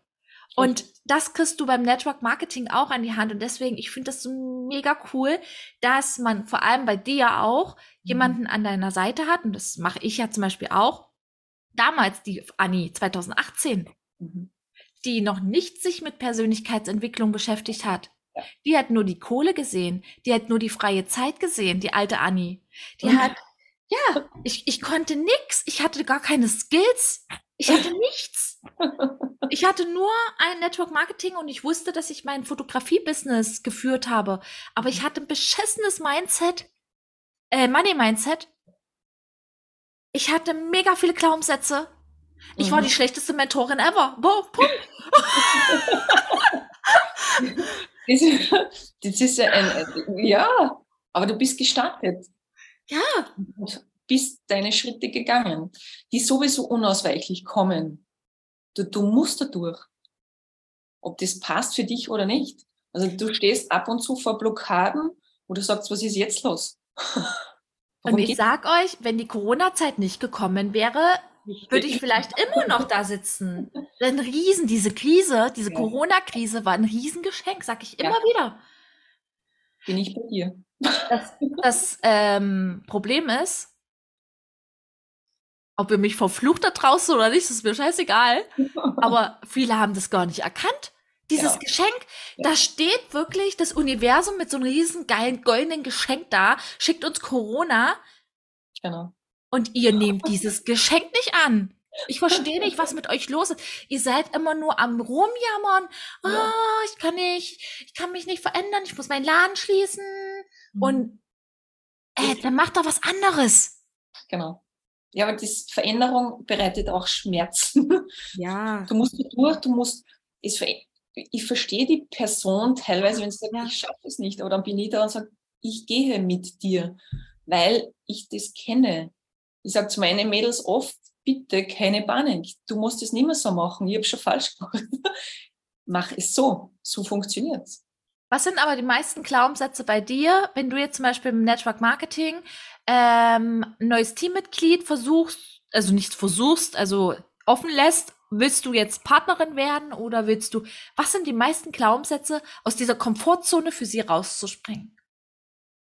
Und das kriegst du beim Network Marketing auch an die Hand. Und deswegen, ich finde das so mega cool, dass man vor allem bei dir auch mhm. jemanden an deiner Seite hat. Und das mache ich ja zum Beispiel auch. Damals, die Anni 2018, mhm. die noch nicht sich mit Persönlichkeitsentwicklung beschäftigt hat. Die hat nur die Kohle gesehen. Die hat nur die freie Zeit gesehen, die alte Anni. Die mhm. hat, ja, ich, ich konnte nix. Ich hatte gar keine Skills. Ich hatte nichts. Nichts. Ich hatte nur ein Network Marketing und ich wusste, dass ich mein Fotografie-Business geführt habe. Aber ich hatte ein beschissenes Mindset, äh, Money-Mindset. Ich hatte mega viele Glaubenssätze. Ich mhm. war die schlechteste Mentorin ever. Boah, das, das ist ein, ja, aber du bist gestartet. Ja. Du bist deine Schritte gegangen, die sowieso unausweichlich kommen. Du, du musst da durch. Ob das passt für dich oder nicht. Also du stehst ab und zu vor Blockaden, wo du sagst, was ist jetzt los? und ich sag euch, wenn die Corona-Zeit nicht gekommen wäre, würde ich vielleicht immer noch da sitzen. Ein Riesen, diese Krise, diese ja. Corona-Krise war ein Riesengeschenk, sag ich immer ja. wieder. Bin ich bei dir. Das, das ähm, Problem ist, ob ihr mich verflucht da draußen oder nicht, ist mir scheißegal. Aber viele haben das gar nicht erkannt. Dieses ja. Geschenk, ja. da steht wirklich das Universum mit so einem riesen geilen goldenen Geschenk da, schickt uns Corona. Genau. Und ihr nehmt dieses Geschenk nicht an. Ich verstehe nicht, was mit euch los ist. Ihr seid immer nur am rumjammern. Oh, ja. ich kann nicht, ich kann mich nicht verändern, ich muss meinen Laden schließen. Mhm. Und äh, dann macht doch was anderes. Genau. Ja, aber die Veränderung bereitet auch Schmerzen. Ja. Du musst durch, du musst, es, ich verstehe die Person teilweise, wenn sie sagt, ja. ich schaffe es nicht, aber dann bin ich da und sage, ich gehe mit dir, weil ich das kenne. Ich sage zu meinen Mädels oft, bitte keine Panik, du musst es nicht mehr so machen, ich habe schon falsch gemacht. Mach es so, so funktioniert es. Was sind aber die meisten Glaubenssätze bei dir, wenn du jetzt zum Beispiel im Network Marketing ähm, ein neues Teammitglied versuchst, also nicht versuchst, also offen lässt, willst du jetzt Partnerin werden oder willst du, was sind die meisten Glaubenssätze, aus dieser Komfortzone für sie rauszuspringen?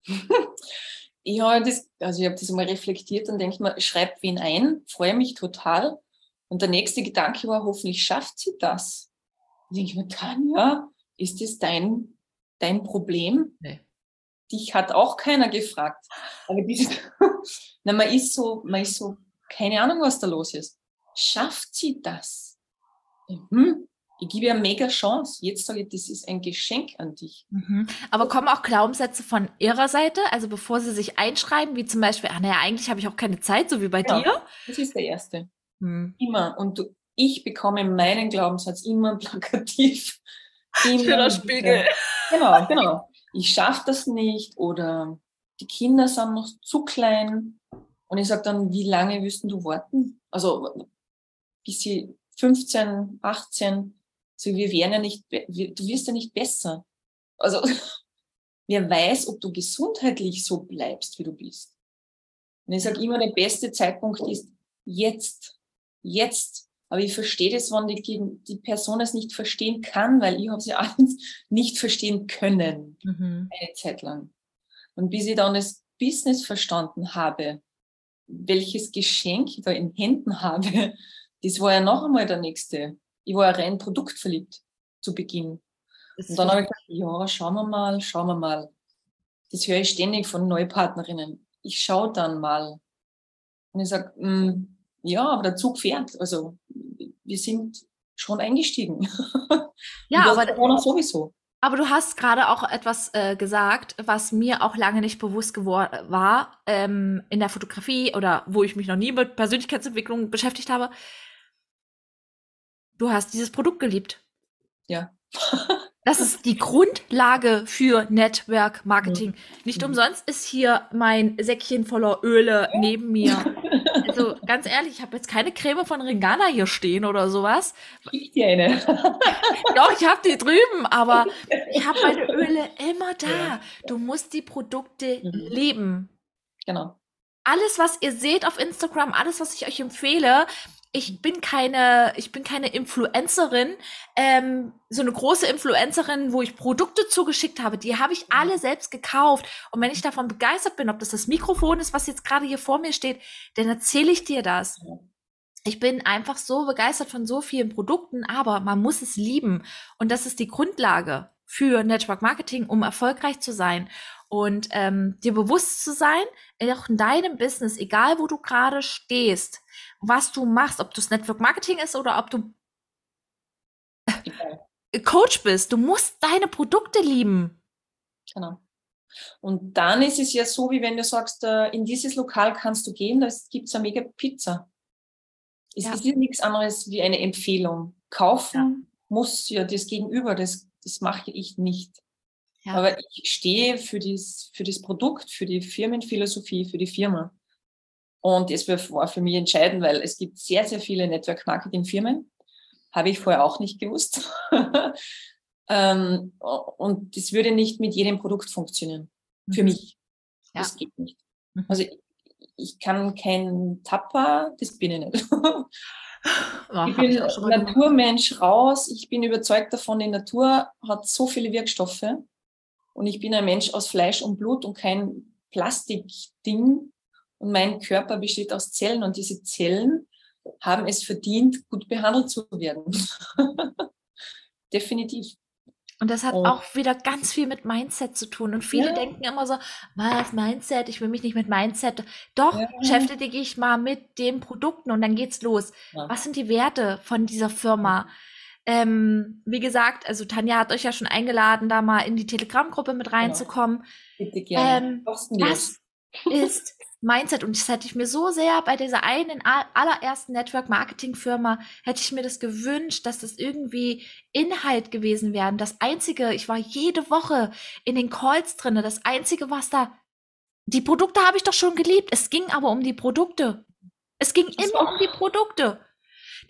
Ja, das, also ich habe das mal reflektiert und denke mir, schreib wen ein, freue mich total. Und der nächste Gedanke war, hoffentlich schafft sie das. Und denke ich mir, Tanja, ist das dein, dein Problem? Nee. Dich hat auch keiner gefragt. Aber dieses, na, man ist so, man ist so, keine Ahnung, was da los ist. Schafft sie das? Hm, ich gebe ihr eine mega Chance. Jetzt sage ich, das ist ein Geschenk an dich. Mhm. Aber kommen auch Glaubenssätze von ihrer Seite, also bevor sie sich einschreiben, wie zum Beispiel, ach naja, eigentlich habe ich auch keine Zeit, so wie bei ja, dir? Das ist der erste. Mhm. Immer. Und du, ich bekomme meinen Glaubenssatz immer plakativ. Der Spiegel. Genau, genau. Ich schaffe das nicht oder die Kinder sind noch zu klein. Und ich sage dann, wie lange wirst du warten? Also bis sie 15, 18, so, wir werden ja nicht, du wirst ja nicht besser. Also, wer weiß, ob du gesundheitlich so bleibst, wie du bist. Und ich sage immer, der beste Zeitpunkt ist jetzt. Jetzt. Aber ich verstehe das, wenn die, die Person es nicht verstehen kann, weil ich habe sie alles nicht verstehen können. Mhm. Eine Zeit lang. Und bis ich dann das Business verstanden habe, welches Geschenk ich da in Händen habe, das war ja noch einmal der nächste ich war rein produktverliebt zu Beginn. Und dann habe ich gedacht, ja, schauen wir mal, schauen wir mal. Das höre ich ständig von Neupartnerinnen. Ich schaue dann mal. Und ich sage, mm, ja, aber der Zug fährt. Also wir sind schon eingestiegen. Ja, aber Corona sowieso. Aber du hast gerade auch etwas äh, gesagt, was mir auch lange nicht bewusst geworden war ähm, in der Fotografie oder wo ich mich noch nie mit Persönlichkeitsentwicklung beschäftigt habe. Du hast dieses Produkt geliebt. Ja. das ist die Grundlage für Network Marketing. Mhm. Nicht umsonst ist hier mein Säckchen voller Öle neben mir. Also ganz ehrlich, ich habe jetzt keine Creme von Ringana hier stehen oder sowas. Ich dir eine. Doch, ich habe die drüben, aber ich habe meine Öle immer da. Du musst die Produkte mhm. lieben. Genau. Alles, was ihr seht auf Instagram, alles, was ich euch empfehle, ich bin keine, ich bin keine Influencerin, ähm, so eine große Influencerin, wo ich Produkte zugeschickt habe, die habe ich alle selbst gekauft. Und wenn ich davon begeistert bin, ob das das Mikrofon ist, was jetzt gerade hier vor mir steht, dann erzähle ich dir das. Ich bin einfach so begeistert von so vielen Produkten, aber man muss es lieben. Und das ist die Grundlage für Network Marketing, um erfolgreich zu sein und ähm, dir bewusst zu sein, auch in deinem Business, egal wo du gerade stehst, was du machst, ob das Network Marketing ist oder ob du Coach bist. Du musst deine Produkte lieben. Genau. Und dann ist es ja so, wie wenn du sagst, äh, in dieses Lokal kannst du gehen, da gibt es eine mega Pizza. Es ja. ist nichts anderes wie eine Empfehlung. Kaufen ja. muss ja das Gegenüber, das, das mache ich nicht. Ja. Aber ich stehe für das, für das Produkt, für die Firmenphilosophie, für die Firma. Und das war für mich entscheidend, weil es gibt sehr, sehr viele Network-Marketing-Firmen. Habe ich vorher auch nicht gewusst. Ähm, und das würde nicht mit jedem Produkt funktionieren. Für mhm. mich. Ja. Das geht nicht. Mhm. Also ich, ich kann kein Tapper, das bin ich nicht. Ja, ich bin ich Naturmensch raus. Ich bin überzeugt davon, die Natur hat so viele Wirkstoffe. Und ich bin ein Mensch aus Fleisch und Blut und kein Plastikding. Und mein Körper besteht aus Zellen und diese Zellen haben es verdient, gut behandelt zu werden. Definitiv. Und das hat oh. auch wieder ganz viel mit Mindset zu tun. Und viele ja. denken immer so, was Mindset, ich will mich nicht mit Mindset. Doch, ja. beschäftige dich mal mit den Produkten und dann geht's los. Ja. Was sind die Werte von dieser Firma? Ähm, wie gesagt, also Tanja hat euch ja schon eingeladen, da mal in die Telegram-Gruppe mit genau. reinzukommen. Bitte gerne. Ähm, was ist Mindset. Und das hätte ich mir so sehr bei dieser einen allerersten Network-Marketing-Firma, hätte ich mir das gewünscht, dass das irgendwie Inhalt gewesen wäre. Das Einzige, ich war jede Woche in den Calls drinne. Das Einzige, was da, die Produkte habe ich doch schon geliebt. Es ging aber um die Produkte. Es ging das immer um die Produkte.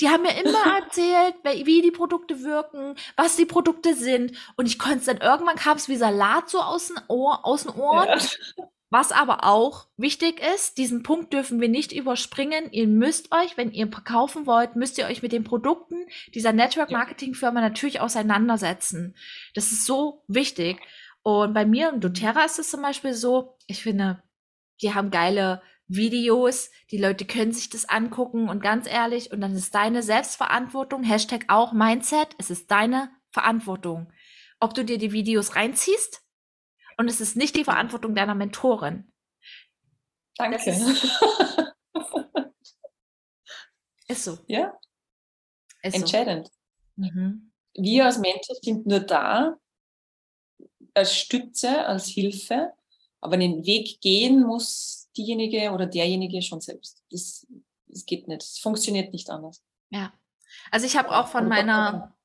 Die haben mir immer erzählt, wie die Produkte wirken, was die Produkte sind. Und ich konnte es dann irgendwann kam es wie Salat so aus den, Ohr, aus den Ohren. Ja. Was aber auch wichtig ist, diesen Punkt dürfen wir nicht überspringen. Ihr müsst euch, wenn ihr kaufen wollt, müsst ihr euch mit den Produkten dieser Network Marketing Firma natürlich auseinandersetzen. Das ist so wichtig. Und bei mir und doTERRA ist es zum Beispiel so, ich finde, die haben geile Videos, die Leute können sich das angucken und ganz ehrlich, und dann ist deine Selbstverantwortung, Hashtag auch Mindset, es ist deine Verantwortung. Ob du dir die Videos reinziehst und es ist nicht die Verantwortung deiner Mentorin. Danke. Ist, ist, so. Ja. Ist Entscheidend. So. Mhm. Wir als Mentor sind nur da als Stütze, als Hilfe, aber den Weg gehen muss diejenige oder derjenige schon selbst. Das, das geht nicht. Es funktioniert nicht anders. Ja. Also ich habe auch von meiner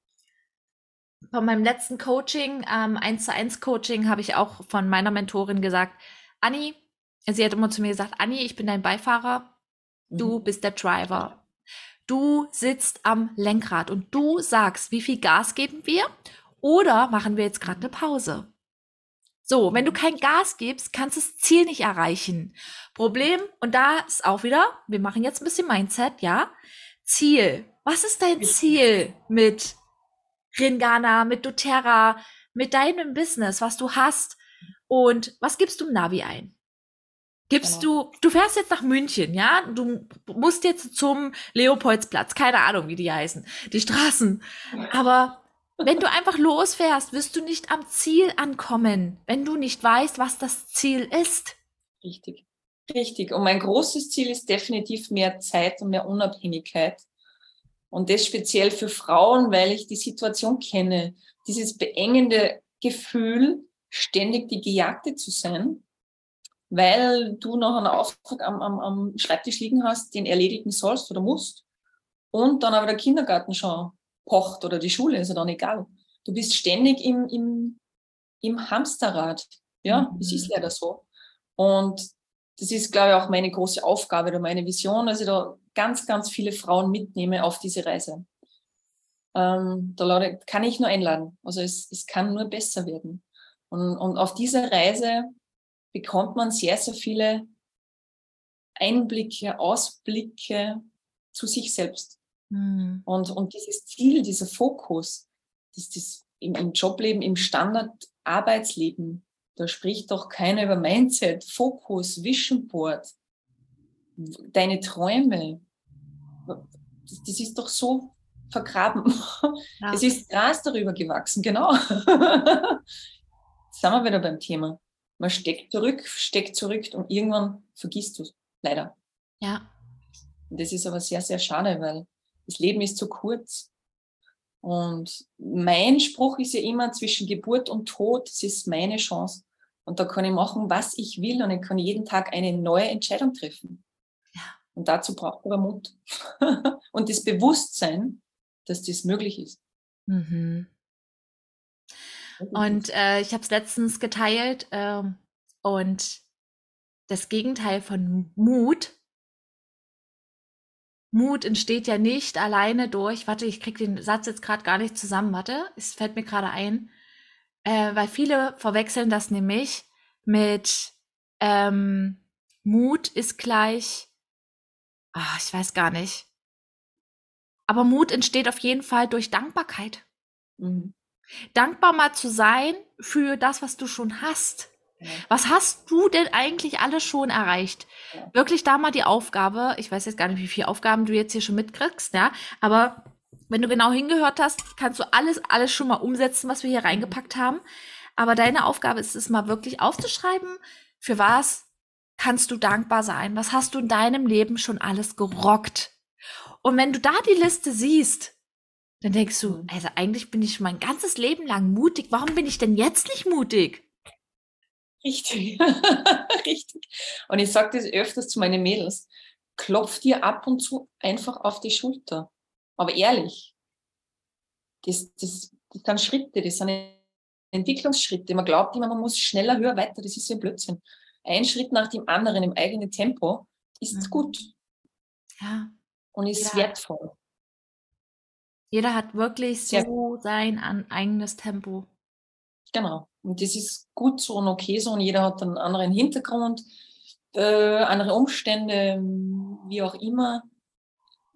von meinem letzten Coaching, ähm, 1 zu 1 Coaching, habe ich auch von meiner Mentorin gesagt, Anni, sie hat immer zu mir gesagt, Anni, ich bin dein Beifahrer, du mhm. bist der Driver. Du sitzt am Lenkrad und du sagst, wie viel Gas geben wir oder machen wir jetzt gerade eine Pause. So, wenn du kein Gas gibst, kannst du das Ziel nicht erreichen. Problem, und da ist auch wieder, wir machen jetzt ein bisschen Mindset, ja? Ziel. Was ist dein Ziel mit Ringana, mit doTERRA, mit deinem Business, was du hast. Und was gibst du im Navi ein? Gibst genau. du, du fährst jetzt nach München, ja? Du musst jetzt zum Leopoldsplatz, keine Ahnung, wie die heißen, die Straßen. Aber wenn du einfach losfährst, wirst du nicht am Ziel ankommen, wenn du nicht weißt, was das Ziel ist. Richtig. Richtig. Und mein großes Ziel ist definitiv mehr Zeit und mehr Unabhängigkeit. Und das speziell für Frauen, weil ich die Situation kenne. Dieses beengende Gefühl, ständig die Gejagte zu sein, weil du noch einen Auftrag am, am, am Schreibtisch liegen hast, den erledigen sollst oder musst. Und dann aber der Kindergarten schon pocht oder die Schule, ist ja dann egal. Du bist ständig im, im, im Hamsterrad. Ja, es mhm. ist leider so. Und das ist, glaube ich, auch meine große Aufgabe oder meine Vision, dass ich da ganz, ganz viele Frauen mitnehme auf diese Reise. Ähm, da kann ich nur einladen. Also es, es kann nur besser werden. Und, und auf dieser Reise bekommt man sehr, sehr viele Einblicke, Ausblicke zu sich selbst. Mhm. Und, und dieses Ziel, dieser Fokus, das, das im, im Jobleben, im Standard-Arbeitsleben, da spricht doch keiner über Mindset, Fokus, Vision Board, deine Träume. Das, ist doch so vergraben. Ja. Es ist Gras darüber gewachsen, genau. Jetzt sind wir wieder beim Thema. Man steckt zurück, steckt zurück und irgendwann vergisst du es. Leider. Ja. Und das ist aber sehr, sehr schade, weil das Leben ist zu kurz. Und mein Spruch ist ja immer zwischen Geburt und Tod, das ist meine Chance. Und da kann ich machen, was ich will und ich kann jeden Tag eine neue Entscheidung treffen. Ja. Und dazu braucht man Mut. und das Bewusstsein, dass das möglich ist. Mhm. Und äh, ich habe es letztens geteilt äh, und das Gegenteil von Mut. Mut entsteht ja nicht alleine durch, warte, ich kriege den Satz jetzt gerade gar nicht zusammen, warte, es fällt mir gerade ein, äh, weil viele verwechseln das nämlich mit ähm, Mut ist gleich, ach, ich weiß gar nicht. Aber Mut entsteht auf jeden Fall durch Dankbarkeit. Mhm. Dankbar mal zu sein für das, was du schon hast. Ja. Was hast du denn eigentlich alles schon erreicht? Ja. Wirklich da mal die Aufgabe, ich weiß jetzt gar nicht, wie viele Aufgaben du jetzt hier schon mitkriegst, ja, aber wenn du genau hingehört hast, kannst du alles, alles schon mal umsetzen, was wir hier reingepackt haben. Aber deine Aufgabe ist es mal wirklich aufzuschreiben, für was kannst du dankbar sein? Was hast du in deinem Leben schon alles gerockt? Und wenn du da die Liste siehst, dann denkst du, mhm. also eigentlich bin ich mein ganzes Leben lang mutig. Warum bin ich denn jetzt nicht mutig? Richtig, richtig. Und ich sage das öfters zu meinen Mädels. Klopf dir ab und zu einfach auf die Schulter. Aber ehrlich. Das, das, das sind Schritte, das sind Entwicklungsschritte. Man glaubt immer, man muss schneller, höher, weiter. Das ist ja ein Blödsinn. Ein Schritt nach dem anderen im eigenen Tempo ist mhm. gut. Ja. Und ist ja. wertvoll. Jeder hat wirklich so ja. sein eigenes Tempo. Genau. Und das ist gut so und okay so und jeder hat einen anderen Hintergrund, äh, andere Umstände, wie auch immer.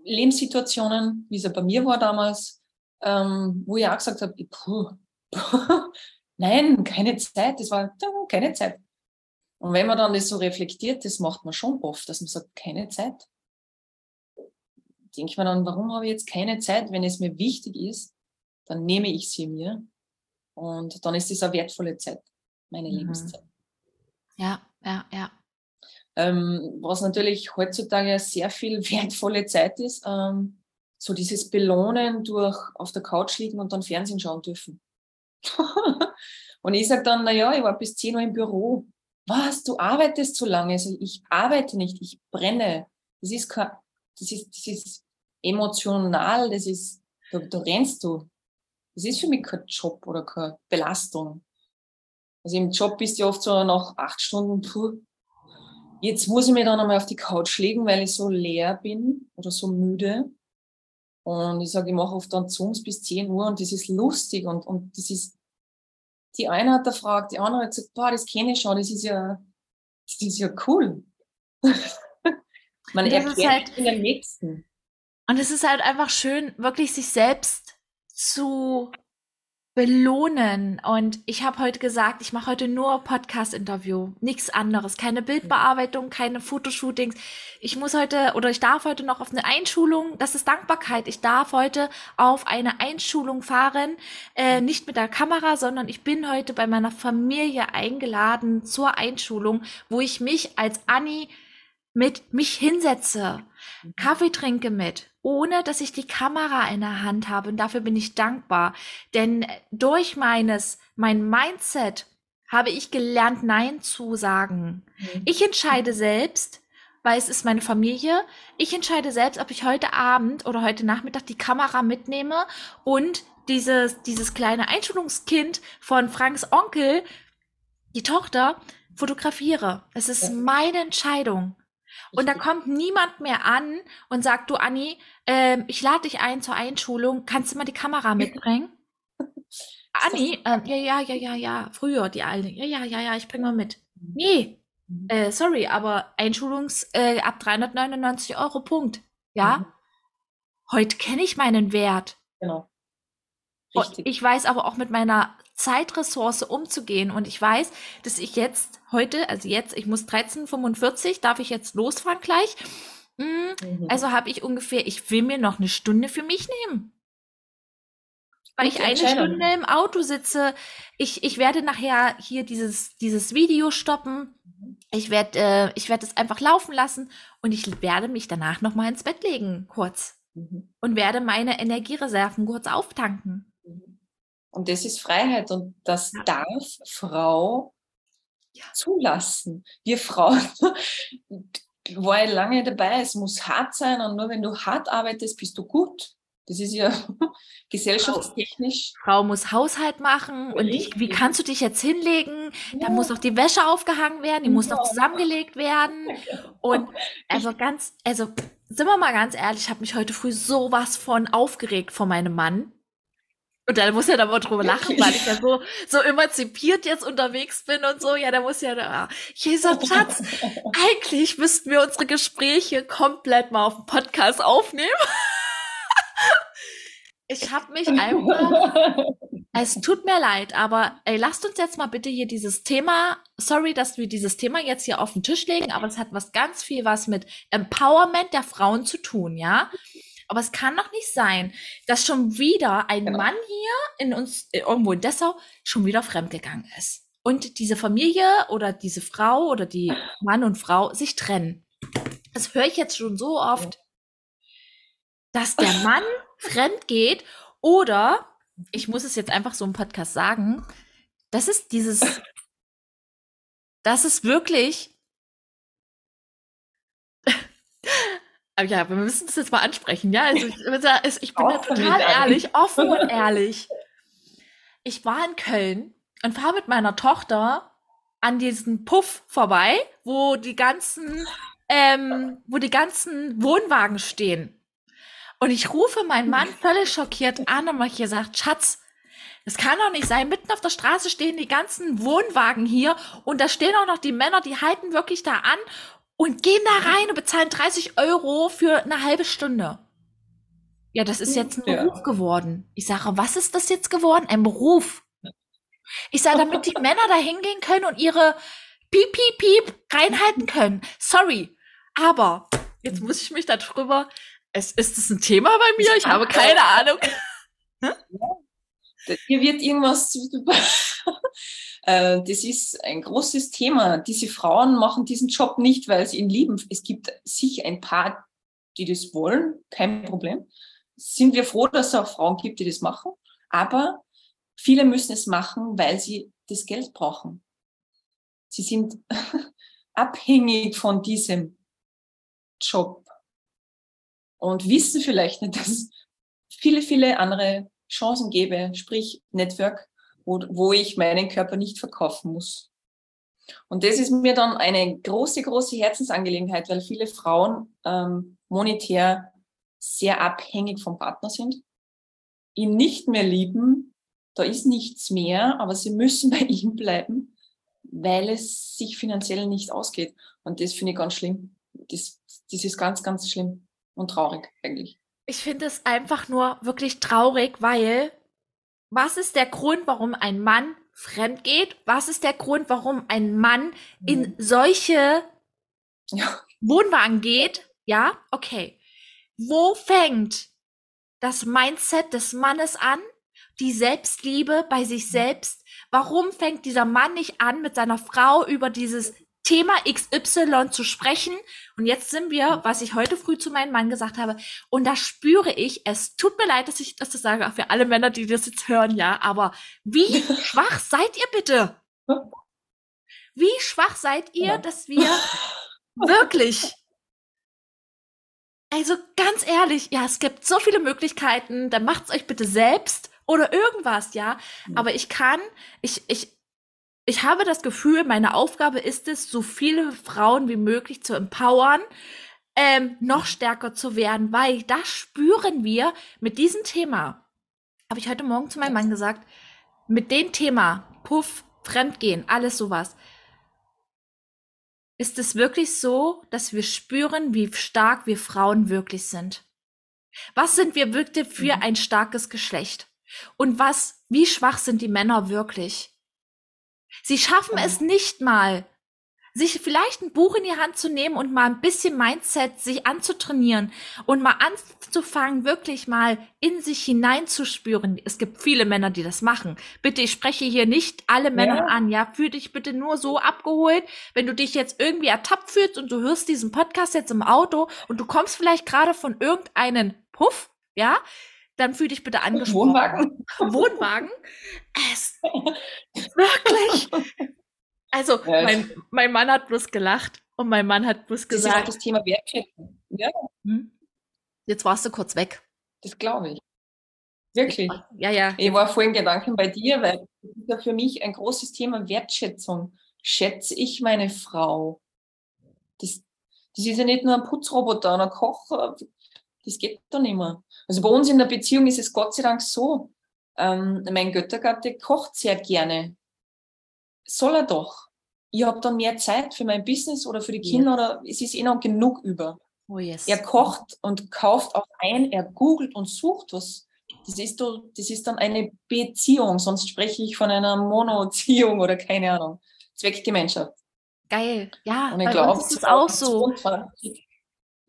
Lebenssituationen, wie es ja bei mir war damals, ähm, wo ich auch gesagt habe, puh, puh, nein, keine Zeit, das war keine Zeit. Und wenn man dann das so reflektiert, das macht man schon oft, dass man sagt, keine Zeit denke ich mir dann, warum habe ich jetzt keine Zeit? Wenn es mir wichtig ist, dann nehme ich sie mir. Und dann ist es eine wertvolle Zeit, meine mhm. Lebenszeit. Ja, ja, ja. Ähm, was natürlich heutzutage sehr viel wertvolle Zeit ist, ähm, so dieses Belohnen durch auf der Couch liegen und dann Fernsehen schauen dürfen. und ich sage dann, naja, ich war bis 10 Uhr im Büro. Was, du arbeitest so lange? Also ich arbeite nicht, ich brenne. Das ist kein das ist, das ist emotional, das ist, da, da rennst du. Das ist für mich kein Job oder keine Belastung. Also im Job bist du oft so nach acht Stunden, puh, jetzt muss ich mir dann einmal auf die Couch legen, weil ich so leer bin oder so müde. Und ich sage, ich mache oft dann Zooms bis 10 Uhr und das ist lustig und, und das ist, die eine hat da gefragt, die andere hat gesagt, boah, das kenne ich schon, das ist ja, das ist ja cool. Man und erklärt halt, in den nächsten. Und es ist halt einfach schön, wirklich sich selbst zu belohnen. Und ich habe heute gesagt, ich mache heute nur Podcast-Interview, nichts anderes, keine Bildbearbeitung, keine Fotoshootings. Ich muss heute oder ich darf heute noch auf eine Einschulung. Das ist Dankbarkeit. Ich darf heute auf eine Einschulung fahren, äh, nicht mit der Kamera, sondern ich bin heute bei meiner Familie eingeladen zur Einschulung, wo ich mich als Annie mit mich hinsetze, mhm. Kaffee trinke mit, ohne dass ich die Kamera in der Hand habe. Und dafür bin ich dankbar. Denn durch meines, mein Mindset habe ich gelernt, Nein zu sagen. Mhm. Ich entscheide selbst, weil es ist meine Familie. Ich entscheide selbst, ob ich heute Abend oder heute Nachmittag die Kamera mitnehme und dieses, dieses kleine Einschulungskind von Franks Onkel, die Tochter, fotografiere. Es ist meine Entscheidung. Und da kommt niemand mehr an und sagt, du Anni, äh, ich lade dich ein zur Einschulung, kannst du mal die Kamera mitbringen? Anni, äh, ja, ja, ja, ja, ja, früher die Alte, ja, ja, ja, ja, ich bring mal mit. Mhm. Nee, mhm. äh, sorry, aber Einschulungs äh, ab 399 Euro, Punkt. Ja, mhm. heute kenne ich meinen Wert. Genau. Richtig. Und ich weiß aber auch mit meiner Zeitressource umzugehen. Und ich weiß, dass ich jetzt heute, also jetzt, ich muss 13.45, darf ich jetzt losfahren gleich. Hm, mhm. Also habe ich ungefähr, ich will mir noch eine Stunde für mich nehmen. Weil ich eine Stunde im Auto sitze. Ich, ich werde nachher hier dieses, dieses Video stoppen. Ich werde äh, ich werde es einfach laufen lassen und ich werde mich danach noch mal ins Bett legen, kurz. mhm. und werde meine Energiereserven kurz auftanken. Und das ist Freiheit und das darf Frau zulassen. Wir Frauen war ich lange dabei, es muss hart sein und nur wenn du hart arbeitest, bist du gut. Das ist ja gesellschaftstechnisch. Frau muss Haushalt machen und ich, wie kannst du dich jetzt hinlegen? Ja. Da muss doch die Wäsche aufgehangen werden, die muss noch zusammengelegt werden. Und also ganz, also sind wir mal ganz ehrlich, ich habe mich heute früh sowas von aufgeregt vor meinem Mann. Und da muss ja da mal drüber lachen, weil ich ja so, so emanzipiert jetzt unterwegs bin und so. Ja, da muss ja da, Jesus Schatz, eigentlich müssten wir unsere Gespräche komplett mal auf dem Podcast aufnehmen. Ich habe mich einfach. es tut mir leid, aber ey, lasst uns jetzt mal bitte hier dieses Thema. Sorry, dass wir dieses Thema jetzt hier auf den Tisch legen, aber es hat was ganz viel was mit Empowerment der Frauen zu tun, ja? Aber es kann doch nicht sein, dass schon wieder ein genau. Mann hier in uns, äh, irgendwo in Dessau, schon wieder fremdgegangen ist. Und diese Familie oder diese Frau oder die Mann und Frau sich trennen. Das höre ich jetzt schon so oft, dass der Mann fremd geht oder ich muss es jetzt einfach so im Podcast sagen, das ist dieses, das ist wirklich, ja, wir müssen das jetzt mal ansprechen, ja, also ich, ich bin da total ehrlich, offen und ehrlich. Ich war in Köln und fahre mit meiner Tochter an diesen Puff vorbei, wo die ganzen, ähm, wo die ganzen Wohnwagen stehen. Und ich rufe meinen Mann völlig schockiert an und ich gesagt, Schatz, das kann doch nicht sein. Mitten auf der Straße stehen die ganzen Wohnwagen hier und da stehen auch noch die Männer, die halten wirklich da an und gehen da rein und bezahlen 30 Euro für eine halbe Stunde. Ja, das ist jetzt ein ja. Beruf geworden. Ich sage, was ist das jetzt geworden? Ein Beruf. Ich sage, damit die Männer da hingehen können und ihre Piep, Piep, Piep reinhalten können. Sorry. Aber jetzt muss ich mich darüber es, ist das ein Thema bei mir? Ich habe keine Ahnung. Hier wird irgendwas zu. Äh, das ist ein großes Thema. Diese Frauen machen diesen Job nicht, weil sie ihn lieben. Es gibt sicher ein paar, die das wollen, kein Problem. Sind wir froh, dass es auch Frauen gibt, die das machen. Aber viele müssen es machen, weil sie das Geld brauchen. Sie sind abhängig von diesem Job und wissen vielleicht nicht, dass viele, viele andere Chancen gäbe, sprich Network, wo, wo ich meinen Körper nicht verkaufen muss. Und das ist mir dann eine große, große Herzensangelegenheit, weil viele Frauen ähm, monetär sehr abhängig vom Partner sind, ihn nicht mehr lieben, da ist nichts mehr, aber sie müssen bei ihm bleiben, weil es sich finanziell nicht ausgeht. Und das finde ich ganz schlimm. Das, das ist ganz, ganz schlimm und traurig eigentlich. Ich finde es einfach nur wirklich traurig, weil was ist der Grund, warum ein Mann fremd geht? Was ist der Grund, warum ein Mann in mhm. solche ja. Wohnwagen geht? Ja, okay. Wo fängt das Mindset des Mannes an? Die Selbstliebe bei sich mhm. selbst? Warum fängt dieser Mann nicht an, mit seiner Frau über dieses Thema XY zu sprechen. Und jetzt sind wir, was ich heute früh zu meinem Mann gesagt habe, und da spüre ich, es tut mir leid, dass ich das sage, auch für alle Männer, die das jetzt hören, ja, aber wie schwach seid ihr bitte? Wie schwach seid ihr, dass wir wirklich also ganz ehrlich, ja, es gibt so viele Möglichkeiten, dann macht's euch bitte selbst oder irgendwas, ja. Aber ich kann, ich, ich, ich habe das Gefühl, meine Aufgabe ist es, so viele Frauen wie möglich zu empowern, ähm, noch stärker zu werden, weil das spüren wir mit diesem Thema. Habe ich heute Morgen zu meinem Mann gesagt, mit dem Thema Puff, Fremdgehen, alles sowas. Ist es wirklich so, dass wir spüren, wie stark wir Frauen wirklich sind? Was sind wir wirklich für mhm. ein starkes Geschlecht? Und was, wie schwach sind die Männer wirklich? Sie schaffen es nicht mal, sich vielleicht ein Buch in die Hand zu nehmen und mal ein bisschen Mindset sich anzutrainieren und mal anzufangen, wirklich mal in sich hineinzuspüren. Es gibt viele Männer, die das machen. Bitte, ich spreche hier nicht alle Männer ja. an, ja. Fühl dich bitte nur so abgeholt, wenn du dich jetzt irgendwie ertappt fühlst und du hörst diesen Podcast jetzt im Auto und du kommst vielleicht gerade von irgendeinem Puff, ja, dann fühl dich bitte angesprochen. Wohnwagen. Wohnwagen. Es, wirklich. Also, mein, mein Mann hat bloß gelacht und mein Mann hat bloß gesagt. Das ist auch das Thema Wertschätzung. Ja. Hm? Jetzt warst du kurz weg. Das glaube ich. Wirklich. Ja, ja. Ich war vorhin Gedanken bei dir, weil das ist ja für mich ein großes Thema Wertschätzung. Schätze ich meine Frau? Das, das ist ja nicht nur ein Putzroboter, ein Koch. Das geht doch nicht mehr. Also bei uns in der Beziehung ist es Gott sei Dank so. Ähm, mein Göttergatte kocht sehr gerne. Soll er doch. Ich habe dann mehr Zeit für mein Business oder für die Kinder ja. oder es ist eh noch genug über. Oh yes. Er kocht und kauft auch ein, er googelt und sucht was das ist, das ist dann eine Beziehung, sonst spreche ich von einer Monoziehung oder keine Ahnung. Zweckgemeinschaft. Geil, ja. Und ich glaube, das ist auch so.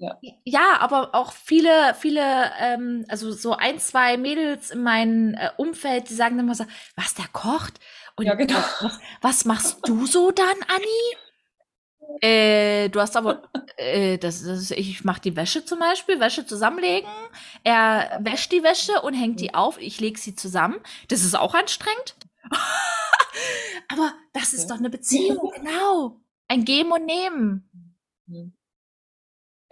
Ja. ja, aber auch viele, viele, ähm, also so ein, zwei Mädels in meinem äh, Umfeld, die sagen immer so, was der kocht? Und ja, genau. was, was machst du so dann, Anni? Äh, du hast aber, äh, das, das, ich mache die Wäsche zum Beispiel, Wäsche zusammenlegen. Er wäscht die Wäsche und hängt die auf. Ich lege sie zusammen. Das ist auch anstrengend. aber das ist doch eine Beziehung, genau. Ein Geben und Nehmen.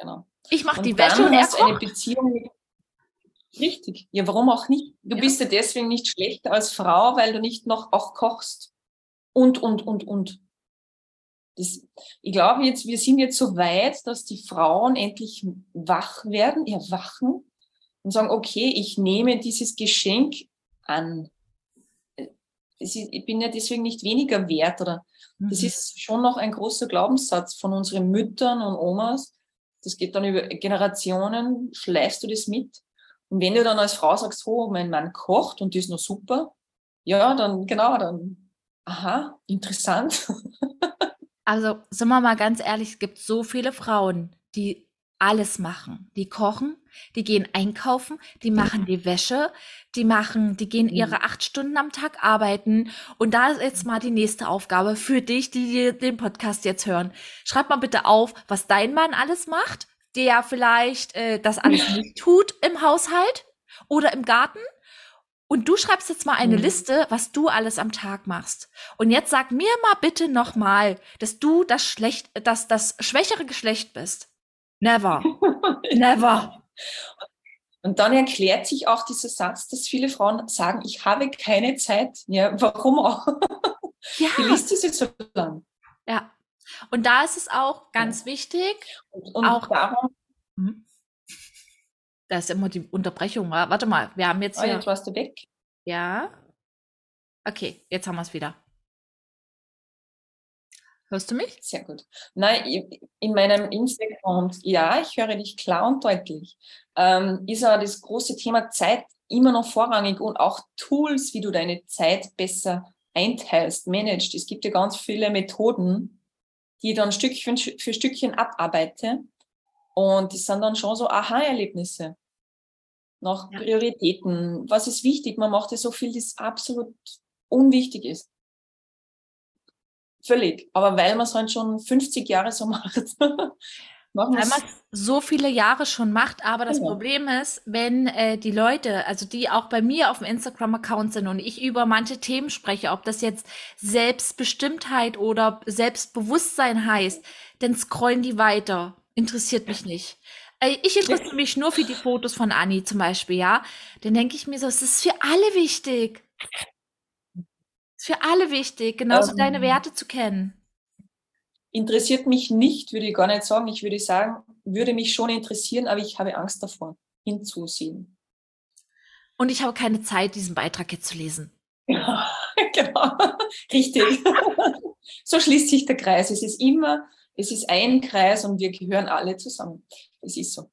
Genau. Ich mache die Wäsche und er kocht. eine Beziehung mit Richtig. Ja, warum auch nicht? Du ja. bist ja deswegen nicht schlechter als Frau, weil du nicht noch auch kochst. Und, und, und, und das, ich glaube jetzt, wir sind jetzt so weit, dass die Frauen endlich wach werden, erwachen und sagen, okay, ich nehme dieses Geschenk an. Ich bin ja deswegen nicht weniger wert oder mhm. das ist schon noch ein großer Glaubenssatz von unseren Müttern und Omas. Das geht dann über Generationen, schleifst du das mit. Und wenn du dann als Frau sagst, oh, mein Mann kocht und das ist noch super, ja, dann genau, dann, aha, interessant. Also, sind wir mal ganz ehrlich, es gibt so viele Frauen, die alles machen. Die kochen, die gehen einkaufen, die machen die Wäsche, die machen, die gehen ihre mhm. acht Stunden am Tag arbeiten. Und da ist jetzt mal die nächste Aufgabe für dich, die den Podcast jetzt hören. Schreib mal bitte auf, was dein Mann alles macht, der vielleicht äh, das alles nicht tut im Haushalt oder im Garten und du schreibst jetzt mal eine mhm. Liste, was du alles am Tag machst. Und jetzt sag mir mal bitte noch mal, dass du das schlecht, dass das schwächere Geschlecht bist. Never. Never. Und dann erklärt sich auch dieser Satz, dass viele Frauen sagen, ich habe keine Zeit. Ja, warum auch? Ja. Die Liste ist jetzt so lang. Ja. Und da ist es auch ganz ja. wichtig. Und, und auch darum. Hm? Da ist immer die Unterbrechung. Warte mal, wir haben jetzt. Oh, jetzt warst du weg. Ja. Okay, jetzt haben wir es wieder. Hörst du mich? Sehr gut. Nein, in meinem Instagram, ja, ich höre dich klar und deutlich. Ähm, ist aber das große Thema Zeit immer noch vorrangig und auch Tools, wie du deine Zeit besser einteilst, managst. Es gibt ja ganz viele Methoden, die ich dann Stückchen für Stückchen abarbeite. Und die sind dann schon so Aha-Erlebnisse nach ja. Prioritäten. Was ist wichtig? Man macht ja so viel, das absolut unwichtig ist. Völlig. Aber weil man es halt schon 50 Jahre so macht. Machen weil man so viele Jahre schon macht, aber das genau. Problem ist, wenn äh, die Leute, also die auch bei mir auf dem Instagram-Account sind und ich über manche Themen spreche, ob das jetzt Selbstbestimmtheit oder Selbstbewusstsein heißt, dann scrollen die weiter. Interessiert mich nicht. Ich interessiere mich nur für die Fotos von Anni zum Beispiel, ja. Dann denke ich mir so, es ist für alle wichtig. Ist für alle wichtig, genauso ähm, deine Werte zu kennen. Interessiert mich nicht, würde ich gar nicht sagen. Ich würde sagen, würde mich schon interessieren, aber ich habe Angst davor, hinzusehen. Und ich habe keine Zeit, diesen Beitrag jetzt zu lesen. Ja, genau, richtig. so schließt sich der Kreis. Es ist immer, es ist ein Kreis und wir gehören alle zusammen. Es ist so.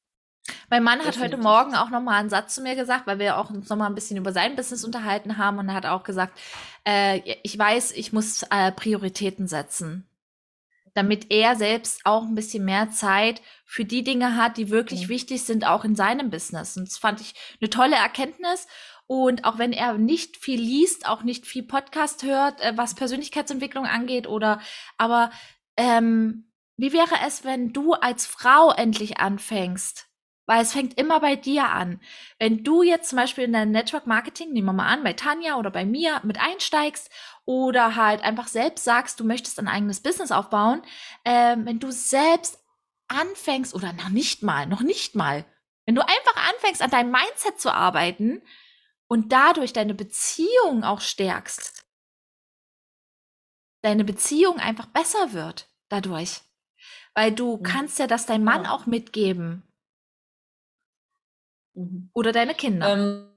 Mein Mann hat heute Morgen auch nochmal einen Satz zu mir gesagt, weil wir auch uns nochmal ein bisschen über sein Business unterhalten haben und er hat auch gesagt, äh, ich weiß, ich muss äh, Prioritäten setzen, damit er selbst auch ein bisschen mehr Zeit für die Dinge hat, die wirklich mhm. wichtig sind, auch in seinem Business. Und das fand ich eine tolle Erkenntnis. Und auch wenn er nicht viel liest, auch nicht viel Podcast hört, äh, was Persönlichkeitsentwicklung angeht oder, aber ähm, wie wäre es, wenn du als Frau endlich anfängst, Weil es fängt immer bei dir an. Wenn du jetzt zum Beispiel in dein Network Marketing, nehmen wir mal an, bei Tanja oder bei mir mit einsteigst oder halt einfach selbst sagst, du möchtest ein eigenes Business aufbauen, äh, wenn du selbst anfängst oder noch nicht mal, noch nicht mal, wenn du einfach anfängst, an deinem Mindset zu arbeiten und dadurch deine Beziehung auch stärkst, deine Beziehung einfach besser wird dadurch. Weil du mhm. kannst ja das deinem Mann ja. auch mitgeben. Mhm. Oder deine Kinder. Ähm,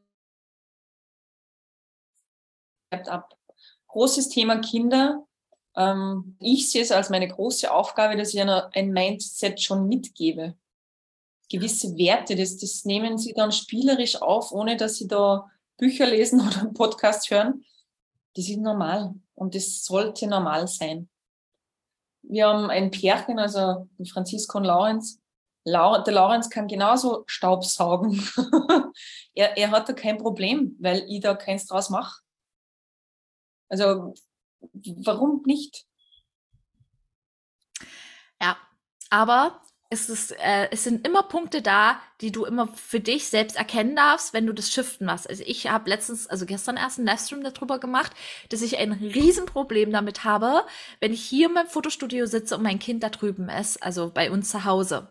ab. Großes Thema Kinder. Ähm, ich sehe es als meine große Aufgabe, dass ich einer ein Mindset schon mitgebe. Gewisse Werte, das, das nehmen sie dann spielerisch auf, ohne dass sie da Bücher lesen oder einen Podcast hören. Das ist normal und das sollte normal sein. Wir haben ein Pärchen, also Franziska und Laurenz. Der Laurenz kann genauso Staub saugen. er, er hat da kein Problem, weil ich da keins draus mache. Also warum nicht? Ja, aber es, ist, äh, es sind immer Punkte da, die du immer für dich selbst erkennen darfst, wenn du das shiften machst. Also ich habe letztens, also gestern erst einen Livestream darüber gemacht, dass ich ein Riesenproblem damit habe, wenn ich hier in meinem Fotostudio sitze und mein Kind da drüben ist, also bei uns zu Hause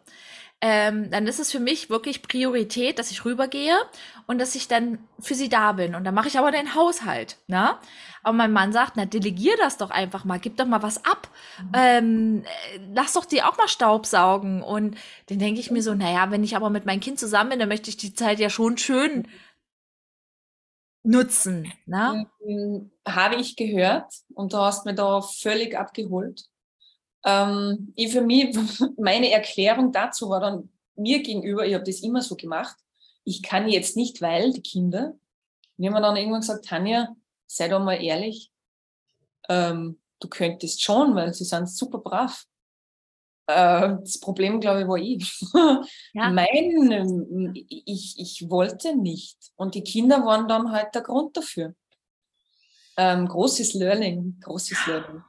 ähm, dann ist es für mich wirklich Priorität, dass ich rübergehe und dass ich dann für sie da bin. Und dann mache ich aber den Haushalt. Ne? Aber mein Mann sagt, na, delegier das doch einfach mal, gib doch mal was ab. Mhm. Ähm, lass doch die auch mal Staub saugen. Und dann denke ich mir so, naja, wenn ich aber mit meinem Kind zusammen bin, dann möchte ich die Zeit ja schon schön nutzen. Ne? Ähm, habe ich gehört und du hast mir da völlig abgeholt. Ähm, ich für mich, meine Erklärung dazu war dann mir gegenüber, ich habe das immer so gemacht, ich kann jetzt nicht, weil die Kinder, wir haben dann irgendwann gesagt, Tanja, sei doch mal ehrlich, ähm, du könntest schon, weil sie sind super brav. Äh, das Problem, glaube ich, war ich. Ja. Mein, ich, ich wollte nicht. Und die Kinder waren dann halt der Grund dafür. Ähm, großes Learning, großes Learning.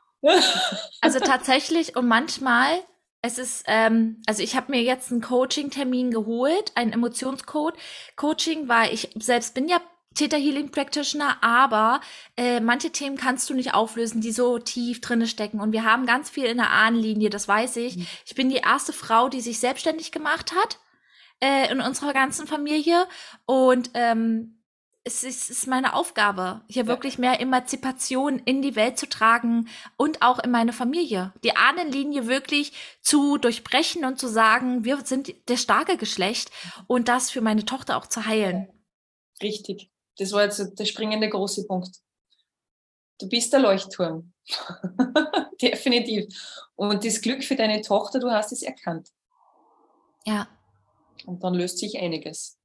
Also tatsächlich und manchmal, es ist, ähm, also ich habe mir jetzt einen Coaching-Termin geholt, einen Emotionscode. Coaching, weil ich selbst bin ja Theta Healing Practitioner, aber äh, manche Themen kannst du nicht auflösen, die so tief drinne stecken. Und wir haben ganz viel in der Ahnenlinie, das weiß ich. Mhm. Ich bin die erste Frau, die sich selbstständig gemacht hat äh, in unserer ganzen Familie. Und ähm, es ist, ist meine Aufgabe, hier ja. wirklich mehr Emanzipation in die Welt zu tragen und auch in meine Familie. Die Ahnenlinie wirklich zu durchbrechen und zu sagen, wir sind das starke Geschlecht und das für meine Tochter auch zu heilen. Richtig. Das war jetzt der springende große Punkt. Du bist der Leuchtturm. Definitiv. Und das Glück für deine Tochter, du hast es erkannt. Ja. Und dann löst sich einiges.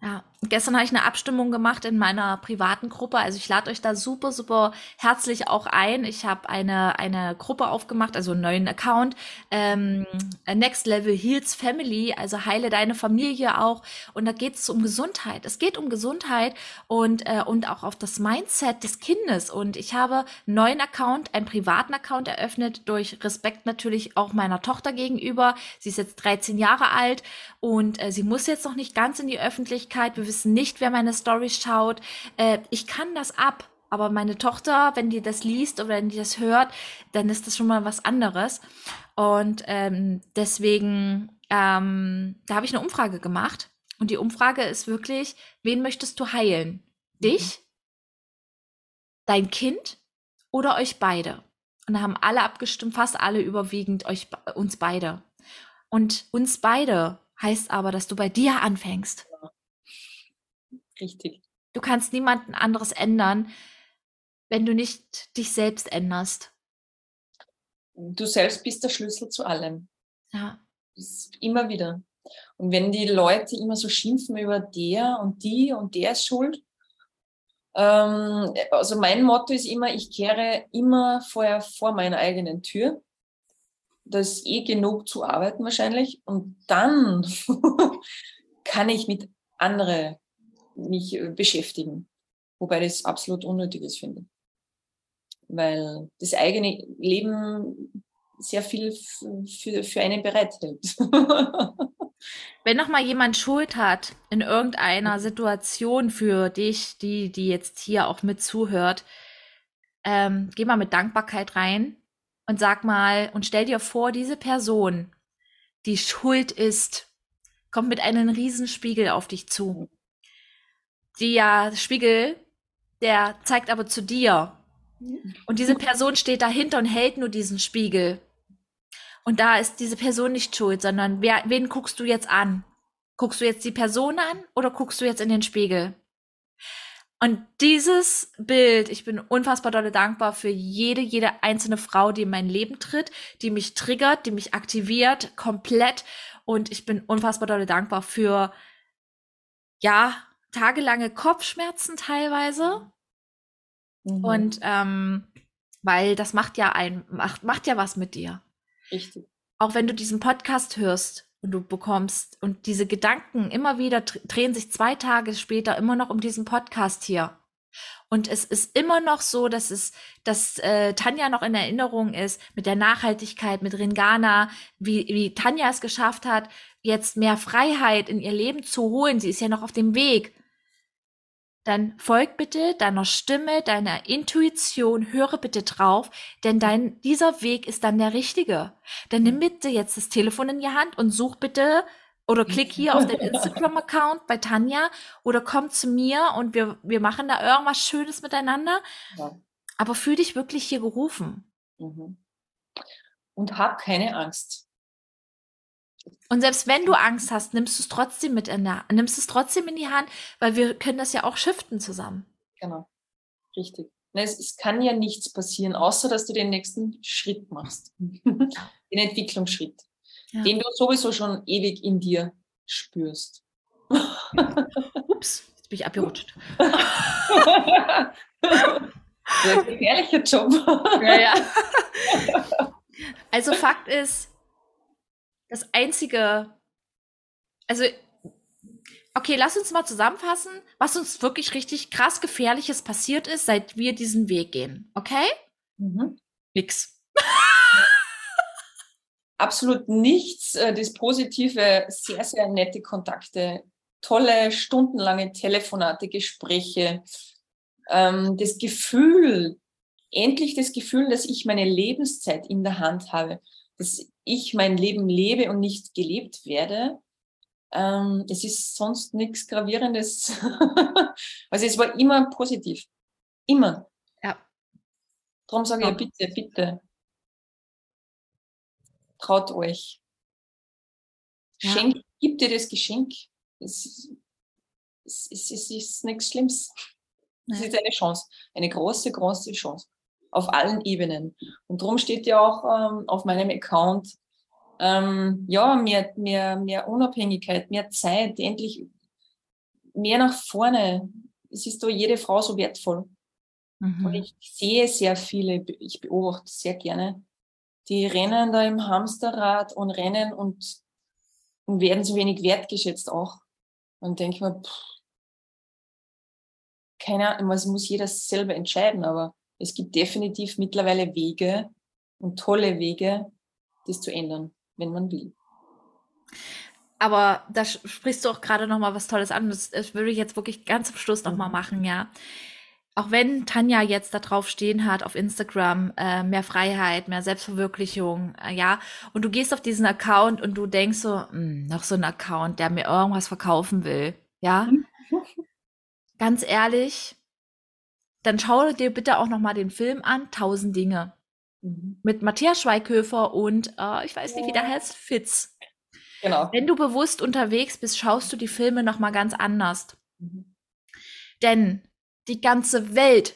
Ja, gestern habe ich eine Abstimmung gemacht in meiner privaten Gruppe. Also ich lade euch da super, super herzlich auch ein. Ich habe eine, eine Gruppe aufgemacht, also einen neuen Account. Ähm, Next Level Heals Family, also heile deine Familie auch. Und da geht es um Gesundheit. Es geht um Gesundheit und, äh, und auch auf das Mindset des Kindes. Und ich habe einen neuen Account, einen privaten Account eröffnet, durch Respekt natürlich auch meiner Tochter gegenüber. Sie ist jetzt 13 Jahre alt und äh, sie muss jetzt noch nicht ganz in die Öffentlichkeit. Wir wissen nicht, wer meine Story schaut. Äh, ich kann das ab. Aber meine Tochter, wenn die das liest oder wenn die das hört, dann ist das schon mal was anderes. Und ähm, deswegen, ähm, da habe ich eine Umfrage gemacht. Und die Umfrage ist wirklich, wen möchtest du heilen? Dich, mhm. dein Kind oder euch beide? Und da haben alle abgestimmt, fast alle überwiegend euch, uns beide. Und uns beide heißt aber, dass du bei dir anfängst. Richtig. Du kannst niemanden anderes ändern, wenn du nicht dich selbst änderst. Du selbst bist der Schlüssel zu allem. Ja. Immer wieder. Und wenn die Leute immer so schimpfen über der und die und der ist schuld, ähm, also mein Motto ist immer, ich kehre immer vorher vor meiner eigenen Tür das ist eh genug zu arbeiten wahrscheinlich. Und dann kann ich mit anderen mich äh, beschäftigen. Wobei ich das absolut Unnötiges finde. Weil das eigene Leben sehr viel für, für einen bereithält. Wenn noch mal jemand Schuld hat in irgendeiner Situation für dich, die, die jetzt hier auch mit zuhört, ähm, geh mal mit Dankbarkeit rein und sag mal und stell dir vor, diese Person, die schuld ist, kommt mit einem Riesenspiegel auf dich zu. Die ja, Spiegel, der zeigt aber zu dir. Und diese Person steht dahinter und hält nur diesen Spiegel. Und da ist diese Person nicht schuld, sondern wer, wen guckst du jetzt an? Guckst du jetzt die Person an oder guckst du jetzt in den Spiegel? Und dieses Bild, ich bin unfassbar dolle dankbar für jede, jede einzelne Frau, die in mein Leben tritt, die mich triggert, die mich aktiviert, komplett. Und ich bin unfassbar dolle dankbar für, ja, tagelange Kopfschmerzen teilweise. Mhm. Und ähm, weil das macht ja ein, macht, macht ja was mit dir. Richtig. Auch wenn du diesen Podcast hörst und du bekommst und diese Gedanken immer wieder drehen sich zwei Tage später immer noch um diesen Podcast hier. Und es ist immer noch so, dass es, dass äh, Tanja noch in Erinnerung ist mit der Nachhaltigkeit, mit Ringana, wie, wie Tanja es geschafft hat, jetzt mehr Freiheit in ihr Leben zu holen. Sie ist ja noch auf dem Weg dann folg bitte deiner Stimme, deiner Intuition, höre bitte drauf, denn dein, dieser Weg ist dann der richtige. Dann nimm bitte jetzt das Telefon in die Hand und such bitte oder klick hier auf den Instagram-Account bei Tanja oder komm zu mir und wir, wir machen da irgendwas Schönes miteinander. Ja. Aber fühl dich wirklich hier gerufen. Mhm. Und hab keine Angst. Und selbst wenn du Angst hast, nimmst du es trotzdem mit in der, nimmst es trotzdem in die Hand, weil wir können das ja auch shiften zusammen. Genau. Richtig. Es, es kann ja nichts passieren, außer dass du den nächsten Schritt machst. den Entwicklungsschritt. Ja. Den du sowieso schon ewig in dir spürst. Ups, jetzt bin ich abgerutscht. Ein gefährlicher Job. ja, ja. Also Fakt ist, das einzige, also, okay, lass uns mal zusammenfassen, was uns wirklich richtig krass Gefährliches passiert ist, seit wir diesen Weg gehen. Okay? Mhm. Nix. Absolut nichts. Äh, das Positive, sehr, sehr nette Kontakte, tolle, stundenlange Telefonate, Gespräche, ähm, das Gefühl, endlich das Gefühl, dass ich meine Lebenszeit in der Hand habe dass ich mein Leben lebe und nicht gelebt werde. Ähm, es ist sonst nichts Gravierendes. also es war immer positiv. Immer. Ja. Darum sage ich, bitte, bitte. Traut euch. Ja. Schenk, gib dir das Geschenk. Es, es, es, es ist nichts Schlimmes. Es ist eine Chance, eine große, große Chance auf allen Ebenen. Und darum steht ja auch ähm, auf meinem Account, ähm, ja, mehr, mehr, mehr Unabhängigkeit, mehr Zeit, endlich mehr nach vorne. Es ist doch jede Frau so wertvoll. Mhm. Und ich sehe sehr viele, ich beobachte sehr gerne, die rennen da im Hamsterrad und rennen und, und werden so wenig wertgeschätzt auch. Und denke mir, pff, keine Ahnung, es muss jeder selber entscheiden, aber es gibt definitiv mittlerweile Wege und tolle Wege, das zu ändern, wenn man will. Aber da sprichst du auch gerade noch mal was Tolles an. Das, das würde ich jetzt wirklich ganz am Schluss noch mal mhm. machen, ja. Auch wenn Tanja jetzt da drauf stehen hat auf Instagram, äh, mehr Freiheit, mehr Selbstverwirklichung, äh, ja, und du gehst auf diesen Account und du denkst so, hm, noch so ein Account, der mir irgendwas verkaufen will, ja. Ganz ehrlich, dann schau dir bitte auch noch mal den Film an, Tausend Dinge. Mhm. Mit Matthias Schweighöfer und äh, ich weiß nicht, wie der heißt, Fitz. Genau. Wenn du bewusst unterwegs bist, schaust du die Filme noch mal ganz anders. Mhm. Denn die ganze Welt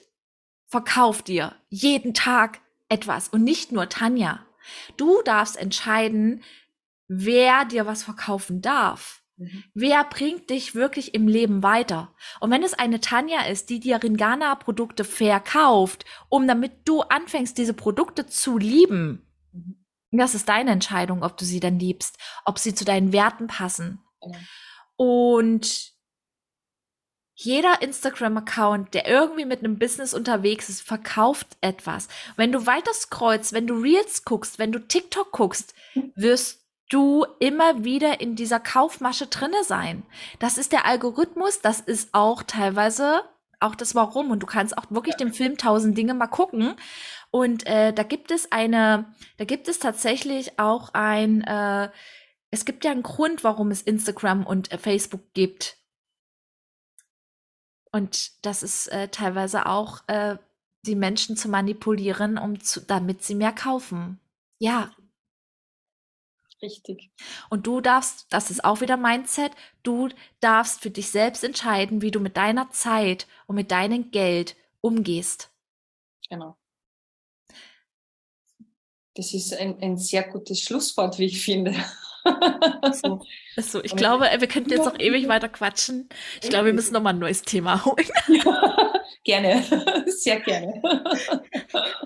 verkauft dir jeden Tag etwas und nicht nur Tanja. Du darfst entscheiden, wer dir was verkaufen darf. Mhm. Wer bringt dich wirklich im Leben weiter? Und wenn es eine Tanja ist, die dir Ringana-Produkte verkauft, um damit du anfängst, diese Produkte zu lieben, mhm. das ist deine Entscheidung, ob du sie dann liebst, ob sie zu deinen Werten passen. Mhm. Und jeder Instagram-Account, der irgendwie mit einem Business unterwegs ist, verkauft etwas. Wenn du weiter scrollst, wenn du Reels guckst, wenn du TikTok guckst, wirst du immer wieder in dieser Kaufmasche drinne sein. Das ist der Algorithmus, das ist auch teilweise auch das Warum. Und du kannst auch wirklich den Film Tausend Dinge mal gucken. Und äh, da gibt es eine, da gibt es tatsächlich auch ein, äh, es gibt ja einen Grund, warum es Instagram und äh, Facebook gibt. Und das ist äh, teilweise auch äh, die Menschen zu manipulieren, um zu, damit sie mehr kaufen. Ja. Richtig. Und du darfst, das ist auch wieder Mindset, du darfst für dich selbst entscheiden, wie du mit deiner Zeit und mit deinem Geld umgehst. Genau. Das ist ein, ein sehr gutes Schlusswort, wie ich finde. So, so. Ich glaube, wir könnten jetzt noch ewig weiter quatschen. Ich glaube, wir müssen noch mal ein neues Thema holen. Ja, gerne, sehr gerne.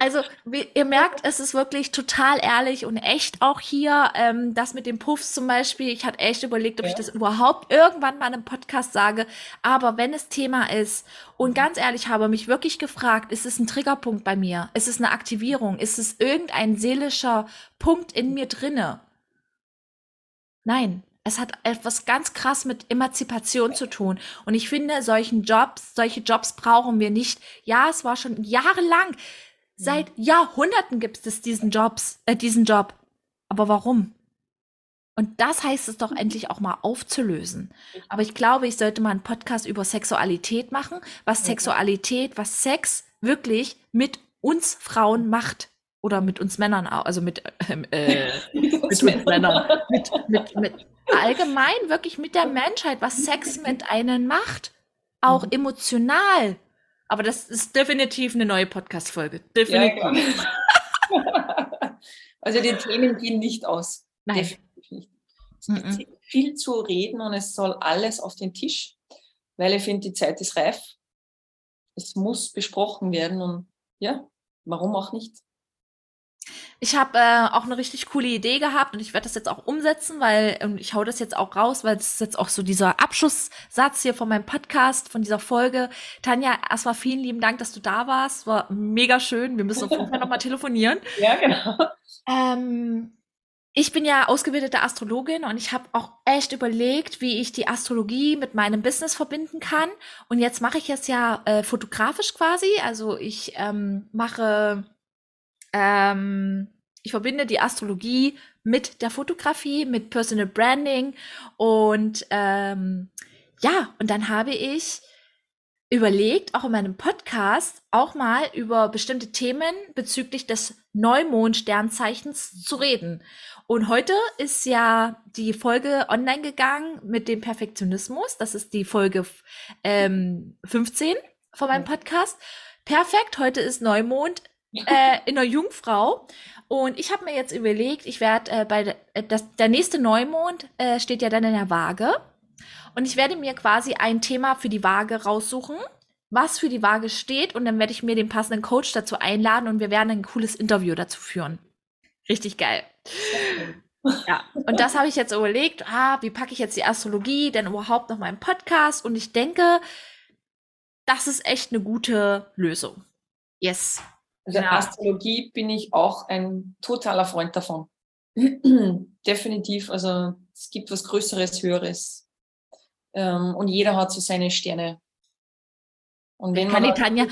Also, wie, ihr merkt, es ist wirklich total ehrlich und echt auch hier. Ähm, das mit den Puffs zum Beispiel. Ich hatte echt überlegt, ob ja. ich das überhaupt irgendwann mal einem Podcast sage. Aber wenn es Thema ist und ganz ehrlich habe mich wirklich gefragt, ist es ein Triggerpunkt bei mir? Ist es eine Aktivierung? Ist es irgendein seelischer Punkt in mir drinne? Nein, es hat etwas ganz krass mit Emanzipation zu tun. Und ich finde, solchen Jobs, solche Jobs brauchen wir nicht. Ja, es war schon jahrelang. Seit Jahrhunderten gibt es diesen Jobs, äh, diesen Job. Aber warum? Und das heißt es doch endlich auch mal aufzulösen. Aber ich glaube, ich sollte mal einen Podcast über Sexualität machen, was Sexualität, was Sex wirklich mit uns Frauen macht oder mit uns Männern auch, also mit, ähm, äh, mit uns Männern, mit, mit, mit allgemein wirklich mit der Menschheit, was Sex mit einem macht, auch mhm. emotional. Aber das ist definitiv eine neue Podcast-Folge. Definitiv. Ja, also die Themen gehen nicht aus. Nein. Definitiv nicht. Es gibt mhm. viel zu reden und es soll alles auf den Tisch, weil ich finde, die Zeit ist reif. Es muss besprochen werden und ja, warum auch nicht? Ich habe äh, auch eine richtig coole Idee gehabt und ich werde das jetzt auch umsetzen, weil ähm, ich hau das jetzt auch raus, weil das ist jetzt auch so dieser Abschlusssatz hier von meinem Podcast, von dieser Folge. Tanja, erstmal vielen lieben Dank, dass du da warst. War mega schön. Wir müssen auf jeden Fall nochmal telefonieren. Ja, genau. Ähm, ich bin ja ausgebildete Astrologin und ich habe auch echt überlegt, wie ich die Astrologie mit meinem Business verbinden kann. Und jetzt mache ich es ja äh, fotografisch quasi. Also ich ähm, mache ähm, ich verbinde die Astrologie mit der Fotografie, mit Personal Branding und ähm, ja, und dann habe ich überlegt, auch in meinem Podcast auch mal über bestimmte Themen bezüglich des Neumond-Sternzeichens zu reden. Und heute ist ja die Folge online gegangen mit dem Perfektionismus. Das ist die Folge ähm, 15 von meinem Podcast. Perfekt, heute ist Neumond äh, in der Jungfrau. Und ich habe mir jetzt überlegt, ich werde äh, bei äh, das, der nächste Neumond äh, steht ja dann in der Waage. Und ich werde mir quasi ein Thema für die Waage raussuchen, was für die Waage steht. Und dann werde ich mir den passenden Coach dazu einladen und wir werden ein cooles Interview dazu führen. Richtig geil. Ja, und das habe ich jetzt überlegt, ah, wie packe ich jetzt die Astrologie denn überhaupt noch mal im Podcast? Und ich denke, das ist echt eine gute Lösung. Yes. Also ja. Astrologie bin ich auch ein totaler Freund davon. Definitiv. Also es gibt was Größeres, Höheres. Ähm, und jeder hat so seine Sterne. Und wenn Kann man die Tanja,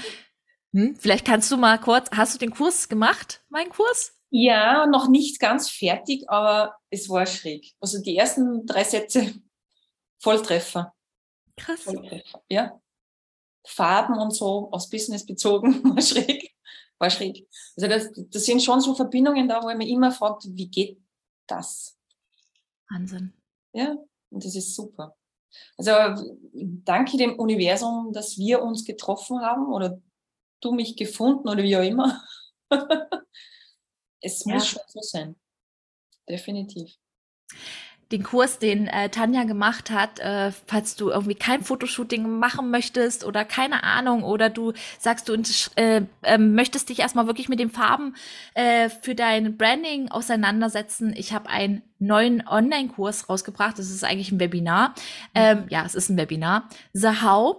hm, vielleicht kannst du mal kurz, hast du den Kurs gemacht, mein Kurs? Ja, noch nicht ganz fertig, aber es war schräg. Also die ersten drei Sätze Volltreffer. Krass. Volltreffer, ja. Farben und so aus Business bezogen war schräg war schräg. Also das, das sind schon so Verbindungen da, wo ich mir immer fragt, wie geht das? Wahnsinn. Ja, und das ist super. Also danke dem Universum, dass wir uns getroffen haben oder du mich gefunden oder wie auch immer. es muss ja. schon so sein. Definitiv den Kurs, den äh, Tanja gemacht hat, äh, falls du irgendwie kein Fotoshooting machen möchtest oder keine Ahnung oder du sagst, du äh, äh, möchtest dich erstmal wirklich mit den Farben äh, für dein Branding auseinandersetzen. Ich habe einen neuen Online-Kurs rausgebracht. Das ist eigentlich ein Webinar. Ähm, ja, es ist ein Webinar. The How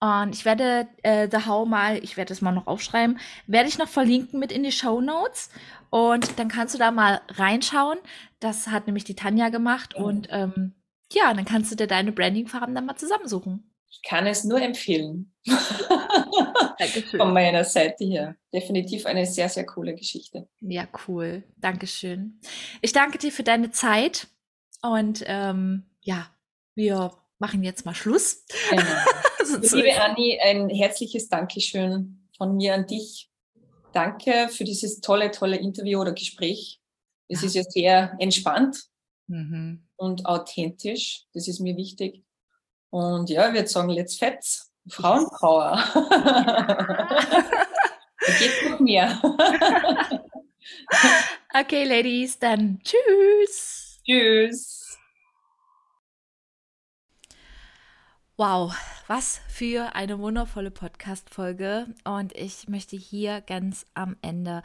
Und ich werde äh, The How mal, ich werde es mal noch aufschreiben, werde ich noch verlinken mit in die Show Notes. Und dann kannst du da mal reinschauen. Das hat nämlich die Tanja gemacht. Mhm. Und ähm, ja, dann kannst du dir deine Branding-Farben dann mal zusammensuchen. Ich kann es nur empfehlen. Von meiner Seite her. Definitiv eine sehr, sehr coole Geschichte. Ja, cool. Dankeschön. Ich danke dir für deine Zeit. Und ähm, ja, wir machen jetzt mal Schluss. Genau. Liebe Anni, ein herzliches Dankeschön von mir an dich. Danke für dieses tolle, tolle Interview oder Gespräch. Es ja. ist ja sehr entspannt mhm. und authentisch. Das ist mir wichtig. Und ja, ich würde sagen, let's fetz. Frauenpower. da geht noch mehr. okay, Ladies, dann tschüss. Tschüss. Wow, was für eine wundervolle Podcast-Folge. Und ich möchte hier ganz am Ende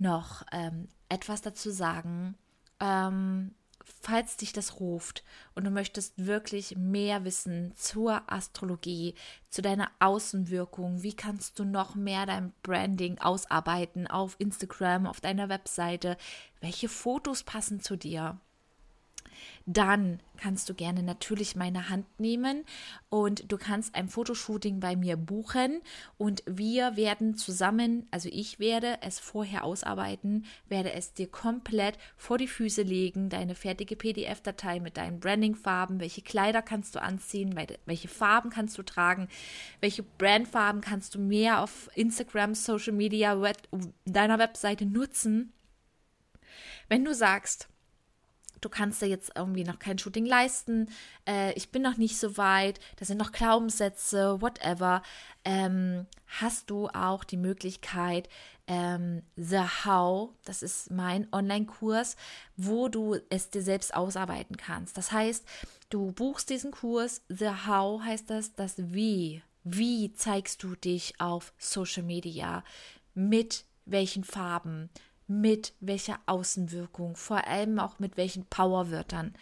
noch ähm, etwas dazu sagen. Ähm, falls dich das ruft und du möchtest wirklich mehr wissen zur Astrologie, zu deiner Außenwirkung, wie kannst du noch mehr dein Branding ausarbeiten auf Instagram, auf deiner Webseite, welche Fotos passen zu dir, dann kannst du gerne natürlich meine Hand nehmen und du kannst ein Fotoshooting bei mir buchen und wir werden zusammen, also ich werde es vorher ausarbeiten, werde es dir komplett vor die Füße legen, deine fertige PDF-Datei mit deinen Branding-Farben, welche Kleider kannst du anziehen, welche Farben kannst du tragen, welche Brandfarben kannst du mehr auf Instagram, Social Media, deiner Webseite nutzen. Wenn du sagst, du kannst dir jetzt irgendwie noch kein Shooting leisten, äh, ich bin noch nicht so weit, das sind noch Glaubenssätze, whatever, ähm, hast du auch die Möglichkeit, ähm, The How, das ist mein Online-Kurs, wo du es dir selbst ausarbeiten kannst. Das heißt, du buchst diesen Kurs, The How heißt das, das Wie. Wie zeigst du dich auf Social Media? Mit welchen Farben? Mit welcher Außenwirkung, vor allem auch mit welchen Powerwörtern.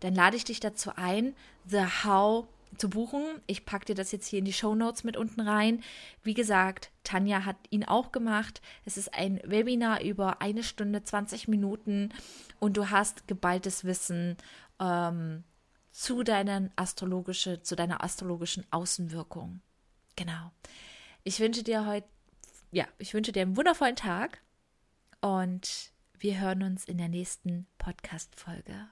Dann lade ich dich dazu ein, The How zu buchen. Ich packe dir das jetzt hier in die Show Notes mit unten rein. Wie gesagt, Tanja hat ihn auch gemacht. Es ist ein Webinar über eine Stunde, 20 Minuten und du hast geballtes Wissen ähm, zu, deinen astrologische, zu deiner astrologischen Außenwirkung. Genau. Ich wünsche dir heute, ja, ich wünsche dir einen wundervollen Tag und wir hören uns in der nächsten Podcast-Folge.